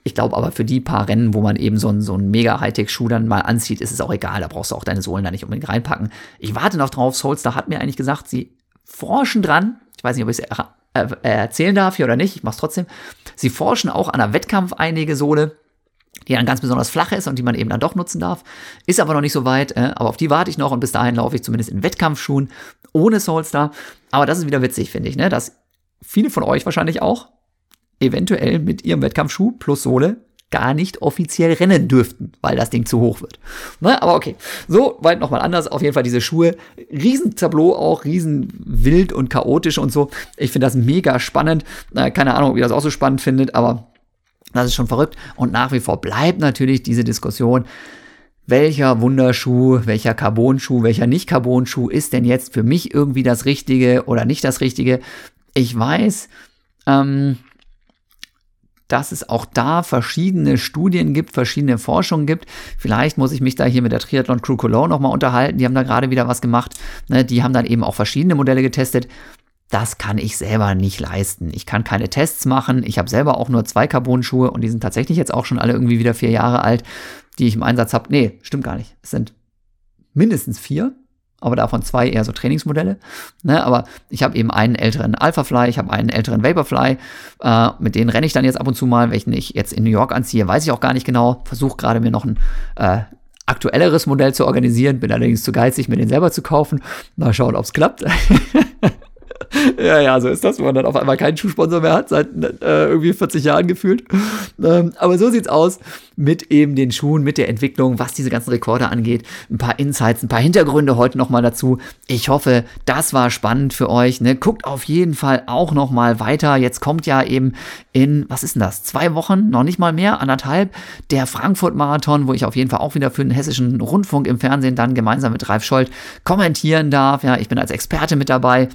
Ich glaube aber für die paar Rennen, wo man eben so einen, so einen mega Hightech-Schuh dann mal anzieht, ist es auch egal. Da brauchst du auch deine Sohlen da nicht unbedingt reinpacken. Ich warte noch drauf. Soulstar hat mir eigentlich gesagt, sie forschen dran, ich weiß nicht, ob ich es erzählen darf hier oder nicht, ich mache es trotzdem. Sie forschen auch an einer Wettkampfeinlegesohle, die dann ganz besonders flach ist und die man eben dann doch nutzen darf. Ist aber noch nicht so weit, äh, aber auf die warte ich noch und bis dahin laufe ich zumindest in Wettkampfschuhen ohne Soulstar. Aber das ist wieder witzig, finde ich, ne? dass viele von euch wahrscheinlich auch eventuell mit ihrem Wettkampfschuh plus Sohle gar nicht offiziell rennen dürften, weil das Ding zu hoch wird. Na, aber okay, so weit nochmal anders. Auf jeden Fall diese Schuhe, Riesentableau auch, riesen wild und chaotisch und so. Ich finde das mega spannend. keine Ahnung, ob ihr das auch so spannend findet, aber das ist schon verrückt. Und nach wie vor bleibt natürlich diese Diskussion, welcher Wunderschuh, welcher Carbon-Schuh, welcher Nicht-Carbon-Schuh ist denn jetzt für mich irgendwie das Richtige oder nicht das Richtige? Ich weiß, ähm, dass es auch da verschiedene Studien gibt, verschiedene Forschungen gibt. Vielleicht muss ich mich da hier mit der Triathlon Crew Cologne nochmal unterhalten. Die haben da gerade wieder was gemacht. Ne, die haben dann eben auch verschiedene Modelle getestet. Das kann ich selber nicht leisten. Ich kann keine Tests machen. Ich habe selber auch nur zwei Carbon-Schuhe und die sind tatsächlich jetzt auch schon alle irgendwie wieder vier Jahre alt, die ich im Einsatz habe. Nee, stimmt gar nicht. Es sind mindestens vier aber davon zwei eher so Trainingsmodelle. Ne, aber ich habe eben einen älteren Alphafly, ich habe einen älteren Vaporfly, äh, mit denen renne ich dann jetzt ab und zu mal, welchen ich jetzt in New York anziehe, weiß ich auch gar nicht genau. Versuche gerade mir noch ein äh, aktuelleres Modell zu organisieren, bin allerdings zu geizig, mir den selber zu kaufen. Mal schauen, ob es klappt. [laughs] [laughs] ja, ja, so ist das, wenn man dann auf einmal keinen Schuhsponsor mehr hat, seit äh, irgendwie 40 Jahren gefühlt. Ähm, aber so sieht's aus mit eben den Schuhen, mit der Entwicklung, was diese ganzen Rekorde angeht. Ein paar Insights, ein paar Hintergründe heute nochmal dazu. Ich hoffe, das war spannend für euch. Ne? Guckt auf jeden Fall auch nochmal weiter. Jetzt kommt ja eben in, was ist denn das? Zwei Wochen, noch nicht mal mehr, anderthalb, der Frankfurt-Marathon, wo ich auf jeden Fall auch wieder für den hessischen Rundfunk im Fernsehen dann gemeinsam mit Ralf Scholz kommentieren darf. Ja, ich bin als Experte mit dabei.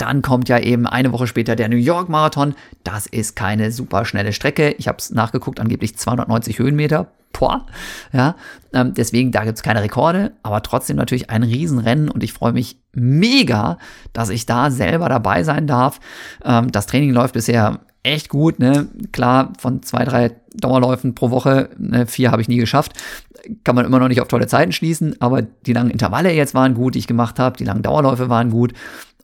Dann kommt ja eben eine Woche später der New York Marathon. Das ist keine super schnelle Strecke. Ich habe es nachgeguckt, angeblich 290 Höhenmeter. Boah. Ja, ähm, deswegen, da gibt es keine Rekorde, aber trotzdem natürlich ein Riesenrennen und ich freue mich mega, dass ich da selber dabei sein darf. Ähm, das Training läuft bisher echt gut, ne? Klar, von zwei, drei Dauerläufen pro Woche, ne, vier habe ich nie geschafft. Kann man immer noch nicht auf tolle Zeiten schließen, aber die langen Intervalle jetzt waren gut, die ich gemacht habe, die langen Dauerläufe waren gut.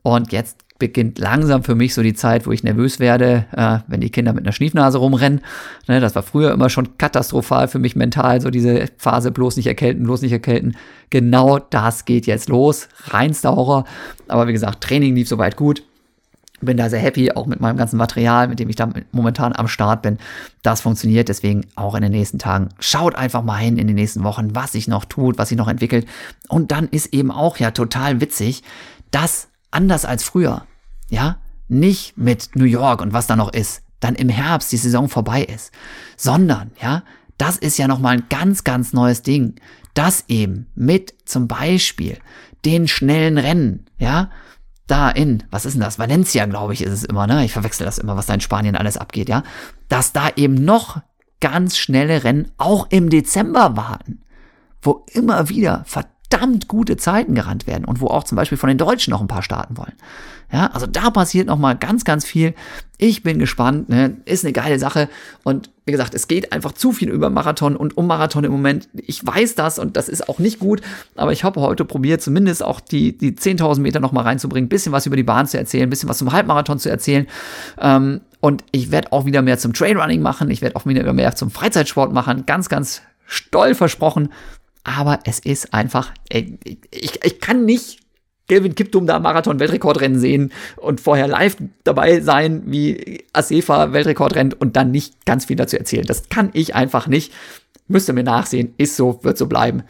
Und jetzt beginnt langsam für mich so die Zeit, wo ich nervös werde, äh, wenn die Kinder mit einer Schniefnase rumrennen. Ne, das war früher immer schon katastrophal für mich mental, so diese Phase bloß nicht erkälten, bloß nicht erkälten. Genau das geht jetzt los. Reinster Horror. Aber wie gesagt, Training lief soweit gut. Bin da sehr happy, auch mit meinem ganzen Material, mit dem ich da momentan am Start bin. Das funktioniert, deswegen auch in den nächsten Tagen. Schaut einfach mal hin in den nächsten Wochen, was sich noch tut, was sich noch entwickelt. Und dann ist eben auch ja total witzig, dass anders als früher. Ja, nicht mit New York und was da noch ist, dann im Herbst die Saison vorbei ist, sondern, ja, das ist ja nochmal ein ganz, ganz neues Ding, das eben mit zum Beispiel den schnellen Rennen, ja, da in, was ist denn das? Valencia, glaube ich, ist es immer, ne? Ich verwechsel das immer, was da in Spanien alles abgeht, ja? Dass da eben noch ganz schnelle Rennen auch im Dezember warten, wo immer wieder verdammt verdammt gute Zeiten gerannt werden und wo auch zum Beispiel von den Deutschen noch ein paar starten wollen. Ja, also da passiert noch mal ganz, ganz viel. Ich bin gespannt, ne? ist eine geile Sache und wie gesagt, es geht einfach zu viel über Marathon und um Marathon im Moment. Ich weiß das und das ist auch nicht gut, aber ich habe heute probiert, zumindest auch die, die 10.000 Meter noch mal reinzubringen, bisschen was über die Bahn zu erzählen, bisschen was zum Halbmarathon zu erzählen. Ähm, und ich werde auch wieder mehr zum Trailrunning machen, ich werde auch wieder mehr zum Freizeitsport machen, ganz, ganz stoll versprochen aber es ist einfach, ey, ich, ich kann nicht Kelvin Kiptum da Marathon-Weltrekordrennen sehen und vorher live dabei sein, wie Asefa Weltrekord rennt und dann nicht ganz viel dazu erzählen. Das kann ich einfach nicht. Müsst ihr mir nachsehen. Ist so, wird so bleiben.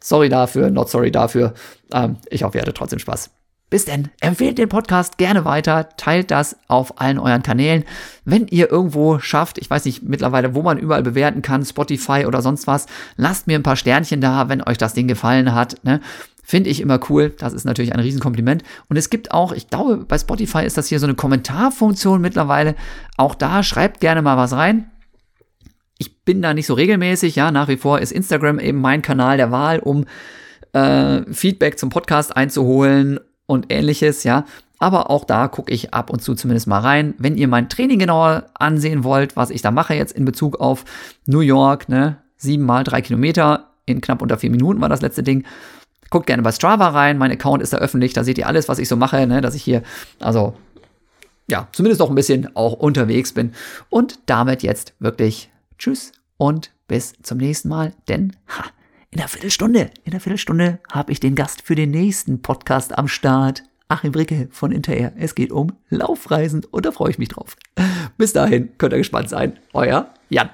Sorry dafür, not sorry dafür. Ähm, ich hoffe, ihr hattet trotzdem Spaß. Bis denn, empfehlt den Podcast gerne weiter, teilt das auf allen euren Kanälen. Wenn ihr irgendwo schafft, ich weiß nicht mittlerweile, wo man überall bewerten kann, Spotify oder sonst was, lasst mir ein paar Sternchen da, wenn euch das Ding gefallen hat. Ne? Finde ich immer cool. Das ist natürlich ein Riesenkompliment. Und es gibt auch, ich glaube, bei Spotify ist das hier so eine Kommentarfunktion mittlerweile. Auch da schreibt gerne mal was rein. Ich bin da nicht so regelmäßig, ja, nach wie vor ist Instagram eben mein Kanal der Wahl, um äh, Feedback zum Podcast einzuholen und ähnliches, ja. Aber auch da gucke ich ab und zu zumindest mal rein. Wenn ihr mein Training genauer ansehen wollt, was ich da mache jetzt in Bezug auf New York, ne, sieben mal drei Kilometer in knapp unter vier Minuten war das letzte Ding. Guckt gerne bei Strava rein. Mein Account ist da öffentlich. Da seht ihr alles, was ich so mache, ne, dass ich hier, also, ja, zumindest auch ein bisschen auch unterwegs bin. Und damit jetzt wirklich Tschüss und bis zum nächsten Mal. Denn, ha, in einer Viertelstunde, in einer Viertelstunde habe ich den Gast für den nächsten Podcast am Start. Achim Bricke von Inter. Es geht um Laufreisen und da freue ich mich drauf. Bis dahin könnt ihr gespannt sein. Euer Jan.